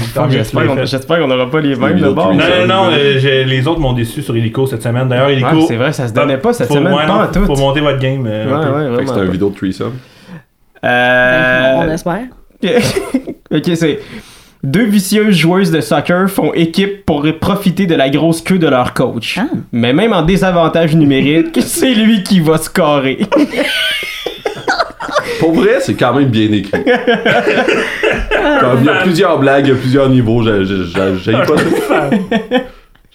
J'espère qu'on n'aura pas les mêmes de bord. Non, non, non, euh, les autres m'ont déçu sur Helico cette semaine. D'ailleurs, Helico. Ouais, c'est vrai, ça se donnait pas cette faut, semaine, pas tout. Faut monter votre game. euh, Ouais, un ouais, c'est vidéo de threesome. Euh... On espère. ok, c'est. Deux vicieuses joueuses de soccer font équipe pour profiter de la grosse queue de leur coach. Ah. Mais même en désavantage numérique, c'est lui qui va scorer. Pour vrai, c'est quand même bien écrit. Comme, il y a plusieurs blagues, il y a plusieurs niveaux, j'ai j'ai- j'ai- j'haïs pas ça.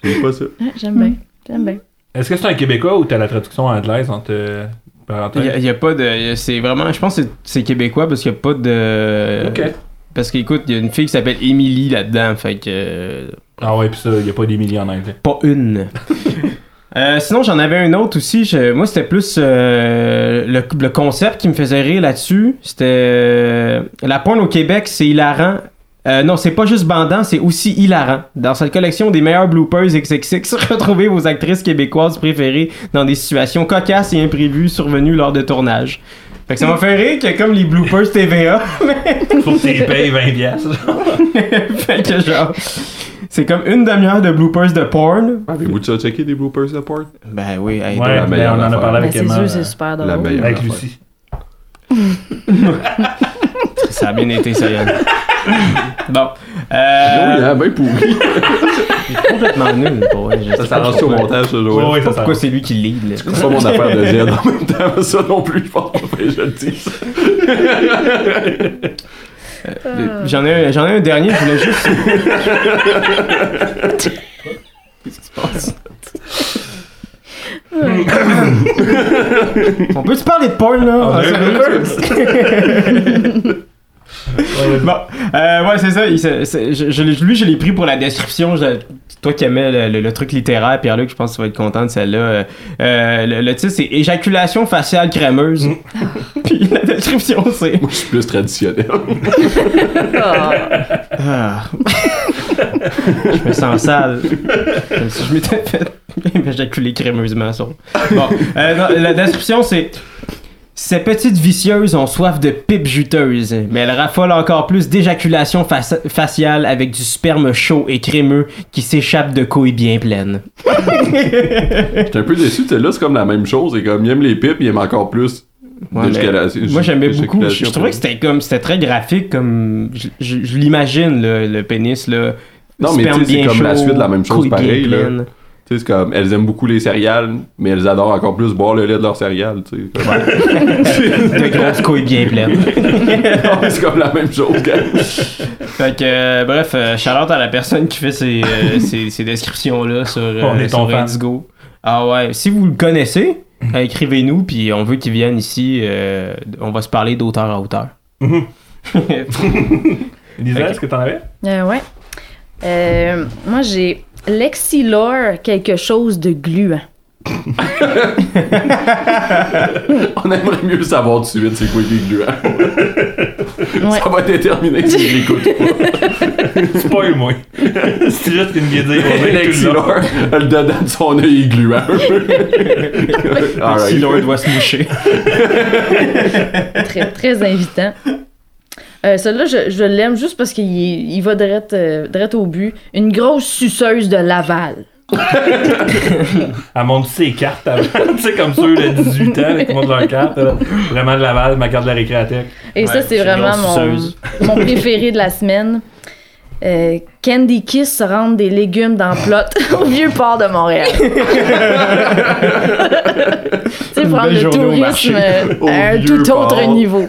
J'haïs pas ça. Ah, J'aime bien. J'aime bien. Est-ce que c'est un Québécois ou t'as la traduction anglaise entre euh, parenthèses? Il y, a pas de. C'est vraiment. Je pense que c'est- québécois parce qu'il n'y a pas de. Ok. Parce qu'écoute, il y a une fille qui s'appelle Emily là-dedans, fait que. euh, Ah ouais, pis ça, il y a pas d'Émilie en anglais. Pas une. Euh, sinon, j'en avais un autre aussi. Je- moi, c'était plus euh, le, le concept qui me faisait rire là-dessus. C'était euh, la pointe au Québec, c'est hilarant. Euh, non, c'est pas juste bandant, c'est aussi hilarant. Dans cette collection des meilleurs bloopers XXX, retrouvez vos actrices québécoises préférées dans des situations cocasses et imprévues survenues lors de tournage. Fait que ça m'a fait rire que comme les bloopers TVA, Faut que tu les payes 20 piastres. fait que genre, c'est comme une demi-heure de bloopers de porn. Avez-vous déjà checké des bloopers de porn? Ben oui, hey, Ouais, la ben, meilleure on en a parlé Ben, avec c'est Emma. euh, c'est super drôle. la meilleure. Avec affaire. Lucie. ça a bien été ça, Yann. bon. Euh, hein, ben pourri. complètement nul, pour vrai. Je sais Ça s'arrange au montage, ce Ouais, jour ouais, pourquoi c'est lui qui lead. C'est pas mon affaire de Z en même temps, ça non plus, je pense pas que je le dis. Euh, J'en ai, un- j'en ai un dernier, je voulais juste. Qu'est-ce qui se passe? On peut-tu parler de porn, là? On Ouais, Bon, euh, ouais, c'est ça. il se- c'est- je, lui, je l'ai pris pour la description. Je- toi qui aimais le, le- le truc littéraire, Pierre-Luc, je pense que tu vas être content de celle-là. Euh, euh, le, le titre, c'est Éjaculation faciale crémeuse. Puis la description, c'est. Moi, je suis plus traditionnel. Ah. je me sens sale. Comme si je m'étais fait éjaculer crémeusement. Bon, euh, non, la description, c'est. Ces petites vicieuses ont soif de pipe juteuse, mais elles raffolent encore plus d'éjaculation faci- faciale avec du sperme chaud et crémeux qui s'échappe de couilles bien pleines. J'étais un peu déçu, celle-là, c'est comme la même chose. Et comme il aime les pipes, il aime encore plus Ouais, moi j'aimais beaucoup. Je, je trouvais que c'était comme c'était très graphique comme je, je- je l'imagine le, le pénis là. Non, mais c'est bien comme la chaud, suite de la même chose pareil, là. Tu sais, c'est comme, elles aiment beaucoup les céréales, mais elles adorent encore plus boire le lait de leurs céréales, tu sais. de grosses couilles bien pleines. C'est comme la même chose, gars. Fait que, euh, bref, euh, shout-out à la personne qui fait ces, euh, ces, ces descriptions-là sur, euh, On est ton sur. Indigo. Ah ouais, si vous le connaissez, euh, écrivez-nous, puis on veut qu'il vienne ici. euh, on va se parler d'auteur à auteur. Lisa, est-ce que t'en avais? Euh, ouais. Euh, moi, j'ai Lexilor, quelque chose de gluant. On aimerait mieux savoir tout de suite c'est quoi qui est gluant. Ouais. Ça va être déterminé si je l'écoute pas. Spoil-moi. c'est juste une dire. Lexilor, le dedans de son œil est gluant. Si l'un doit se moucher. Très, très invitant. Euh, Celui-là, je, je l'aime juste parce qu'il il va direct, euh, direct au but. Une grosse suceuse de Laval. Elle montre ses cartes avant. tu sais, comme ceux de 18 ans là, qui montrent leurs cartes. là. Vraiment de Laval, ma carte de la récréathèque. Et ça, Ouais, c'est vraiment mon, mon préféré de la semaine. Euh, Candy Kiss se rendre des légumes dans plot au vieux port de Montréal. tu sais, prendre le tourisme euh, à un tout autre niveau.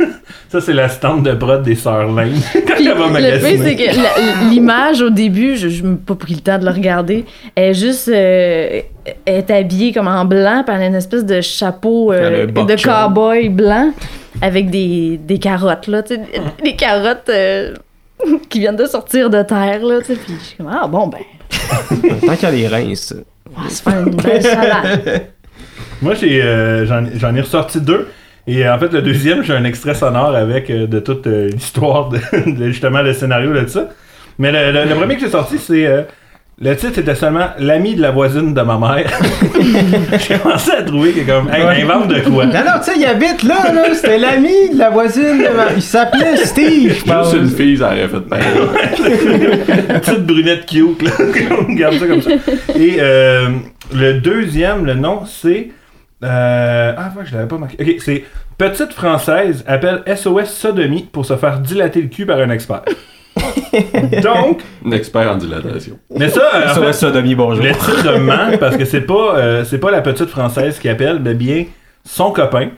Ça, c'est la stand de prod des sœurs Lane. Le magasiner. fait, c'est que la- l'image au début, je n'ai pas pris le temps de le regarder, elle est juste euh, elle est habillée comme en blanc, a une espèce de chapeau euh, de cow-boy blanc avec des, des carottes, là, des carottes euh, qui viennent de sortir de terre, là, tu sais, puis je suis comme, ah bon, ben, Tant qu'il y a les reins, ça. on va se faire une belle salade. Moi, j'ai, euh, j'en, j'en ai ressorti deux. Et euh, en fait, le deuxième, j'ai un extrait sonore avec euh, de toute euh, l'histoire, de, de justement le scénario de ça. Mais le, le- le premier que j'ai sorti, c'est. Le titre était seulement L'ami de la voisine de ma mère. j'ai commencé à trouver que, comme, hey, Ouais. invente de quoi. Non, non, tu sais, il habite là, là. C'était l'ami de la voisine. de ma- Il s'appelait Steve, je pense. Juste une fille, ça aurait fait. Petite brunette cute, là. On garde ça comme ça. Et euh, le deuxième, le nom, c'est. euh, ah, ouais, je l'avais pas marqué. Ok, c'est Petite Française appelle SOS Sodomie pour se faire dilater le cul par un expert. Donc, Un expert en dilatation. mais ça, euh, en fait, sodomie, bonjour. le titre de parce que c'est pas, euh, c'est pas la petite Française qui appelle, mais bien son copain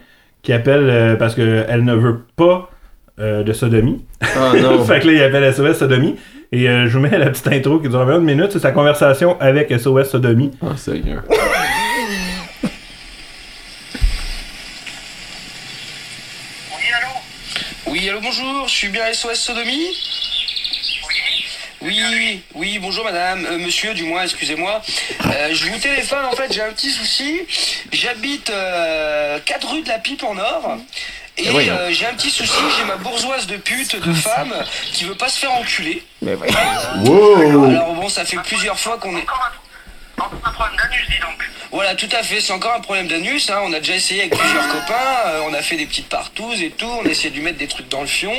qui appelle euh, parce qu'elle ne veut pas euh, de sodomie. Oh non. fait que là, il appelle SOS Sodomie. Et euh, je vous mets la petite intro qui dure environ une minute. C'est sa conversation avec SOS Sodomie. Oh, Seigneur. Oui, allô? Oui, allô, bonjour, je suis bien SOS Sodomie? Oui, oui, bonjour madame, Euh, monsieur du moins, excusez-moi. Euh, je vous téléphone, en fait, j'ai un petit souci. J'habite 4 rue de la Pipe en Or. Et voyons. euh, j'ai un petit souci, j'ai ma bourgeoise de pute, de femme, qui veut pas se faire enculer. Wow! Alors bon, ça fait plusieurs fois qu'on est... Encore un problème d'anus, dis donc. Voilà, tout à fait. C'est encore un problème d'anus. Hein. On a déjà essayé avec plusieurs copains. euh, on a fait des petites partouzes et tout. On a essayé de lui mettre des trucs dans le fion.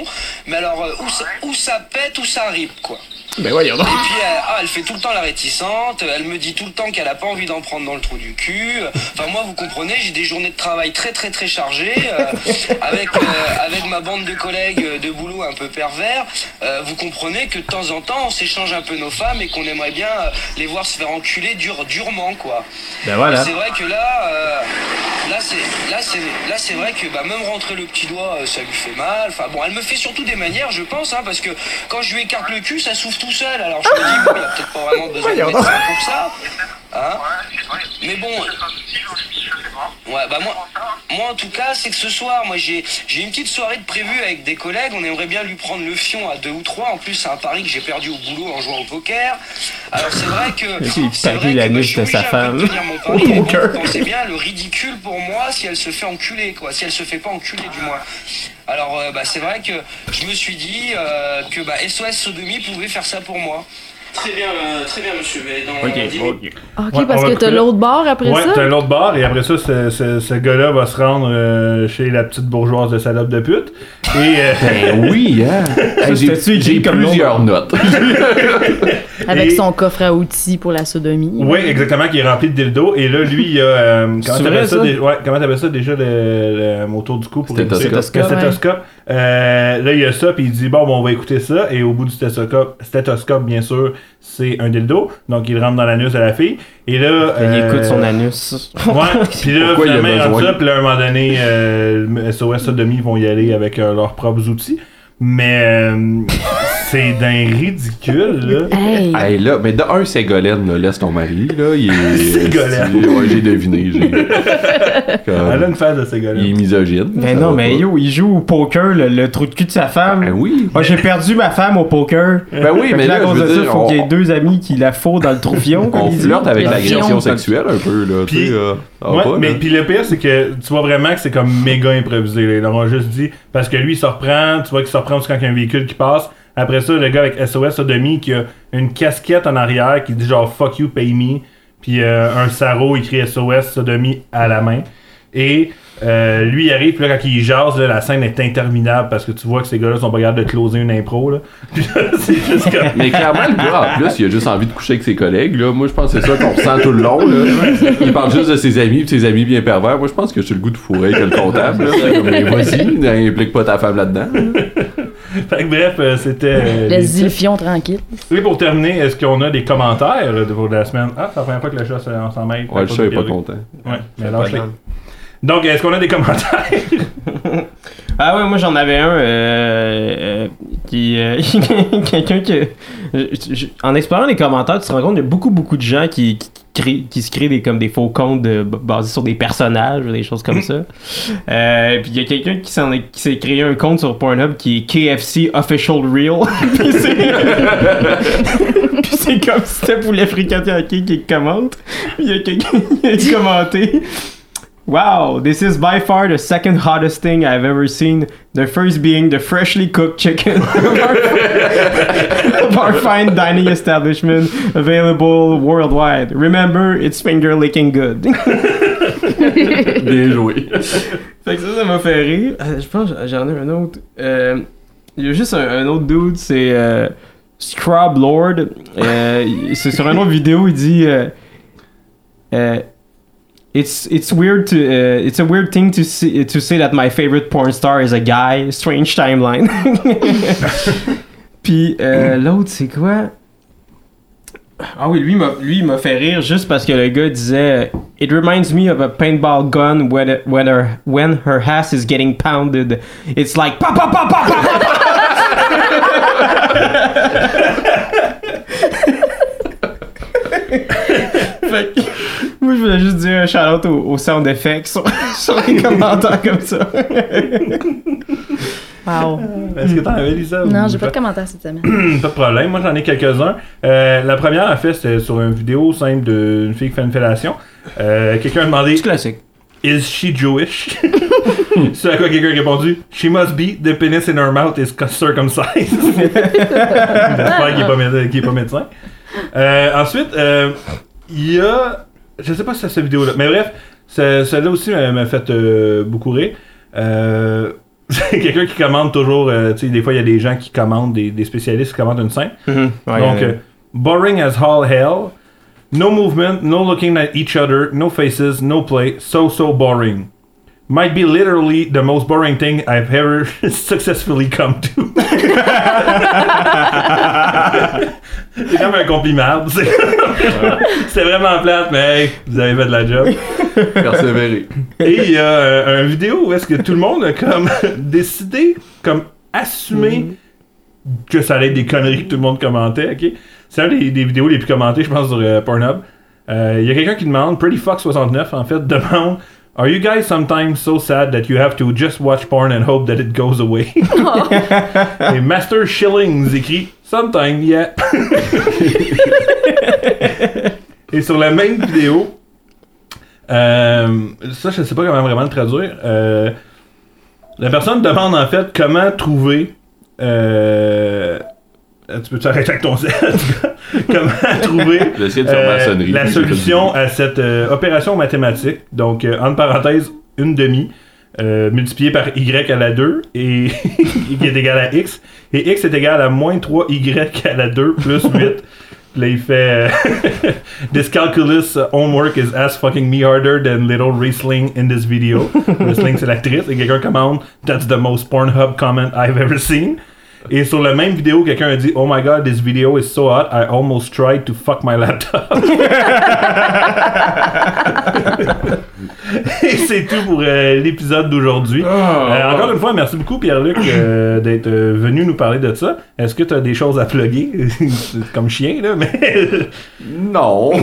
Mais alors, euh, où, ça, où ça pète, où ça rip, quoi? Ben voyons donc. Et puis, euh, ah, elle fait tout le temps la réticente. Elle me dit tout le temps qu'elle a pas envie d'en prendre dans le trou du cul. Enfin, moi, vous comprenez, j'ai des journées de travail très, très, très chargées. euh, avec, euh, avec ma bande de collègues de boulot un peu pervers. Euh, vous comprenez que de temps en temps, on s'échange un peu nos femmes et qu'on aimerait bien les voir se faire enculer dur, durement, quoi. Ben voilà. C'est vrai que là, euh, là c'est, là c'est, là c'est vrai que bah, même rentrer le petit doigt, ça lui fait mal. Enfin bon, elle me fait surtout des manières, je pense, hein, parce que quand je lui écarte le cul, ça s'ouvre tout seul. Alors je me dis bon, il a peut-être pas vraiment besoin de médecin pour ça. Hein Ouais, c'est vrai. Mais bon. Ouais, bah moi, moi en tout cas, c'est que ce soir, moi j'ai j'ai une petite soirée de prévue avec des collègues. On aimerait bien lui prendre le fion à deux ou trois. En plus, c'est un pari que j'ai perdu au boulot en jouant au poker. Alors c'est vrai que. Parie vrai la que, nuque je suis de sa obligé un peu de femme. tenir mon Au poker. Pensez bien le ridicule pour moi si elle se fait enculer, quoi. Si elle se fait pas enculer, du moins. Alors, euh, bah, c'est vrai que je me suis dit euh, que bah, SOS Sodomie pouvait faire ça pour moi. Très bien, euh, très bien, monsieur. Mais dans Ok, dix ok. Ok, Ouais, parce que t'as l'autre bord après Ouais, ça? t'as l'autre bar, et après ça, ce, ce, ce gars-là va se rendre euh, chez la petite bourgeoise de salope de pute. Et. euh, Ben oui, hein. Hey, j'ai j'ai comme plusieurs notes. Avec Et- son coffre à outils pour la sodomie. Oui, exactement, qui est rempli de dildo. Et là, lui, il a. euh, comment t'appelles ça, ça? dé- ouais, comment t'appelles ça déjà le, le moto du coup pour Stéthoscope. Le stéthoscope. Euh, là, il y a ça, puis il dit bon, bon, on va écouter ça. Et au bout du stéthoscope, stéthoscope bien sûr, c'est un dildo. Donc, il rentre dans l'anus de la fille. Et là. Il euh, écoute son anus. Ouais, puis là, finalement, il besoin? ça, puis là, à un moment donné, euh, SOS Sodomie vont y aller avec euh, leurs propres outils. Mais euh, c'est d'un ridicule, là. Hey! Hey, là, mais de un, Ségolène, là, laisse ton mari, là, il est... Ségolène. Ouais, j'ai deviné, j'ai... Comme- Elle a une phase de ces Il est misogyne. Mais non, mais pas. yo, il joue au poker, le, le trou de cul de sa femme. Ben oui. Moi, j'ai perdu ma femme au poker. Ben oui, Fait mais là, à je cause de veux ça, dire, faut on, qu'il y ait deux amis qui la font dans le troufion. comme on flirte avec l'agression sexuelle un peu, là, tu Puis- sais. euh, Ouais, pas, mais puis le pire, c'est que tu vois vraiment que c'est comme méga improvisé. Là. Ils l'auront juste dit. Parce que lui, il se reprend. Tu vois qu'il se reprend aussi quand il y a un véhicule qui passe. Après ça, le gars avec SOS Sodomie qui a une casquette en arrière qui dit genre fuck you, pay me. Puis euh, un sarreau écrit SOS Sodomie à la main. Et euh, lui, il arrive, puis là, quand il jase, là, la scène est interminable parce que tu vois que ces gars-là sont pas capables de closer une impro. Là. C'est juste comme. Mais clairement, le gars, en plus, il a juste envie de coucher avec ses collègues. Là. Moi, je pense que c'est ça qu'on ressent tout le long. Là. Il parle juste de ses amis, puis ses amis bien pervers. Moi, je pense que j'ai le goût de fourrer que le comptable. Là. C'est comme, Mais vas-y, n'implique pas ta femme là-dedans. Fait que bref, euh, c'était. euh, les- Laisse-y le fion tranquille. Et pour terminer, est-ce qu'on a des commentaires là, de pour la semaine? Ah, c'est la première fois que le chat s'en- mêle. Ouais, le chat est pas content. Ouais, mais grave. Donc, est-ce qu'on a des commentaires? Ah ouais, moi j'en avais un euh, euh, qui euh, quelqu'un que je- je- en explorant les commentaires, tu te rends compte qu'il y a beaucoup beaucoup de gens qui qui, créent- qui se créent des comme des faux comptes de- basés sur des personnages ou des choses comme ça. Euh, puis il y a quelqu'un qui s'en est- qui s'est créé un compte sur Pornhub qui est KFC Official Real. puis c'est puis c'est comme si c'était pour les qui qui commente. Puis il y a quelqu'un qui a commenté Wow, this is by far the second hottest thing I've ever seen. The first being the freshly cooked chicken of our fine dining establishment available worldwide. Remember, it's finger licking good. Bien joué. fait que ça, ça m'a fait rire. Euh, je pense j'en ai un autre. Euh, Il y a juste un, un autre dude, c'est euh, Scrub Lord. Euh, c'est sur une autre vidéo, il dit. Euh, euh, It's it's weird to uh, it's a weird thing to see, to say that my favorite porn star is a guy. Strange timeline. Puis euh, l'autre c'est quoi Ah oui, lui m'a lui m'a fait rire juste parce que le gars disait It reminds me of a paintball gun when it- when her when her ass is getting pounded. It's like pa pa pa pa pa. pa, pa. Fait que, moi, je voulais juste dire un shout-out au, au sound effects sur, sur les commentaires comme ça. Wow. Est-ce que t'en avais dit ça? Non, j'ai pas de commentaires cette semaine. Pas de problème, moi j'en ai quelques-uns. Euh, la première, en fait, c'était sur une vidéo simple d'une fille qui fait une fellation. Euh, quelqu'un a demandé C'est classique. Is she Jewish? C'est à quoi quelqu'un a répondu She must be, the penis in her mouth is circumcised. J'espère qu'il est pas, mé- qu'il est pas médecin. Euh, ensuite, euh, il y a. Je sais pas si c'est cette vidéo-là, mais bref, ce- celle-là aussi m'a fait euh, beaucoup rire. Euh, c'est quelqu'un qui commande toujours. euh, tu sais, des fois, il y a des gens qui commandent, des, des spécialistes qui commandent une scène. Mhm. Ouais, Donc, boring as all hell. No movement, no looking at each other, no faces, no play. So, so boring. Might be literally the most boring thing I've ever successfully come to. C'est comme un compliment. c'est- C'était vraiment plate, mais hey, vous avez fait de la job. Persévérer. Et il y a euh, une vidéo où est-ce que tout le monde a comme décidé, comme assumer que ça allait être des conneries que tout le monde commentait, ok? C'est un des, des vidéos les plus commentées, je pense, sur euh, Pornhub. Euh, Il y a quelqu'un qui demande, Pretty Fox69, en fait, demande Are you guys sometimes so sad that you have to just watch porn and hope that it goes away? Et Master Shillings écrit Sometimes, yeah. Et sur la même vidéo, euh, ça je sais pas comment vraiment le traduire. euh, la personne demande en fait comment trouver. Euh, tu peux t'arrêter avec ton cas. Comment trouver euh, la solution à cette euh, opération mathématique? Donc, euh, entre parenthèses, une demi euh, multiplié par y à la 2 et qui est égal à x. Et x est égal à moins 3y à la 2 plus 8. Là, il fait euh, This calculus homework is as fucking me harder than little wrestling in this video. wrestling, c'est l'actrice. Et quelqu'un commande That's the most Pornhub comment I've ever seen. Et sur la même vidéo, quelqu'un a dit Oh my god, this video is so hot, I almost tried to fuck my laptop. Et c'est tout pour euh, l'épisode d'aujourd'hui. Euh, encore une fois, merci beaucoup Pierre-Luc euh, d'être euh, venu nous parler de ça. Est-ce que tu as des choses à plugger? C'est comme chien, là, mais Non.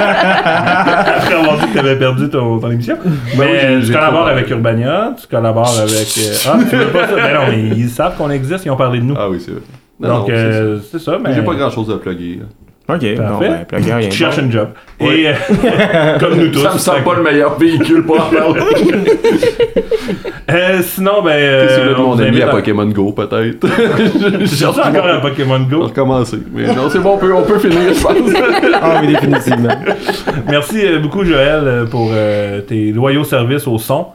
après avoir dit que tu avais perdu ton, ton émission. mais oui, j'ai- euh, tu collabores trop- avec Urbania, tu collabores avec. euh, Ah, tu veux pas ça? Ben non, mais ils savent qu'on existe, ils ont parlé de nous. Ah oui, c'est vrai. Non, Donc, euh, c'est mais. ça. J'ai pas grand chose à plugger. là. Ok, bon, Parfait. ben, plugger. Tu cherches Bon. un job. Ouais. Et euh, comme nous tous. Ça me semble pas le meilleur véhicule pour en parler. Euh, sinon, ben. Euh, de mon ami invite à à- Pokémon Go, peut-être? J'ai cherché encore un Pokémon On va Go. recommencer. Mais non, c'est bon, on peut, on peut finir, je pense. Ah oui, définitivement. Merci euh, beaucoup, Joël, euh, pour euh, tes loyaux services au son.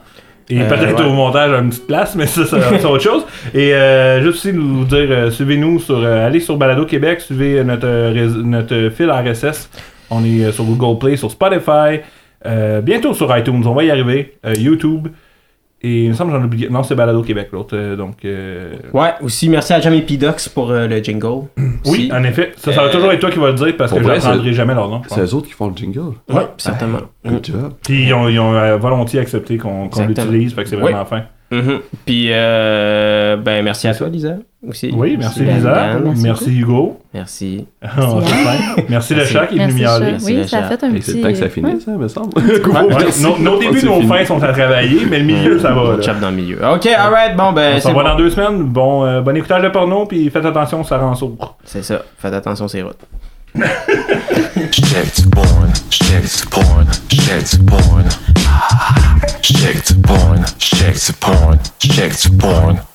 Et Euh, peut-être ouais. au montage à une petite place, mais ça, ça- c'est autre chose. Et euh, juste aussi vous dire, euh, suivez-nous sur, euh, allez sur Balado Québec, suivez notre, euh, notre fil RSS. On est sur Google Play, sur Spotify, euh, bientôt sur iTunes, on va y arriver, euh, YouTube. Et il me semble que j'en ai oublié. Non, c'est Balado Québec, l'autre. euh, donc, euh, Ouais, aussi merci à Jamie Pidox pour euh, le jingle. oui, Aussi. en effet. Ça, ça va Euh, toujours être toi qui vas le dire parce que pour je vrai, n'apprendrai jamais leur nom. C'est eux autres qui font le jingle. Ouais, certainement. Good job. Puis ils ont, ils ont, volontiers accepté qu'on l'utilise, fait que c'est vraiment fin. Mhm. Puis, euh, ben, merci à toi, Lisa. Aussi. Oui, merci Lisa, merci, merci Hugo, Merci. Oh, merci le chat qui est venu miauler. Oui, ça a fait un Et petit. c'est le temps que ça Ouais. finisse, hein, me semble. Ouais, nos, nos débuts, c'est nos fini. fins sont à travailler, mais le milieu, ça va. On là. chope dans le milieu. Ok, alright, bon, ben, On va bon. dans deux semaines. Bon, euh, bon écoutage de porno, puis faites attention, ça rend sourd. C'est ça. Faites attention, c'est routes. Shit porn, shit porn, shit porn. Shit porn, shit porn, shit porn.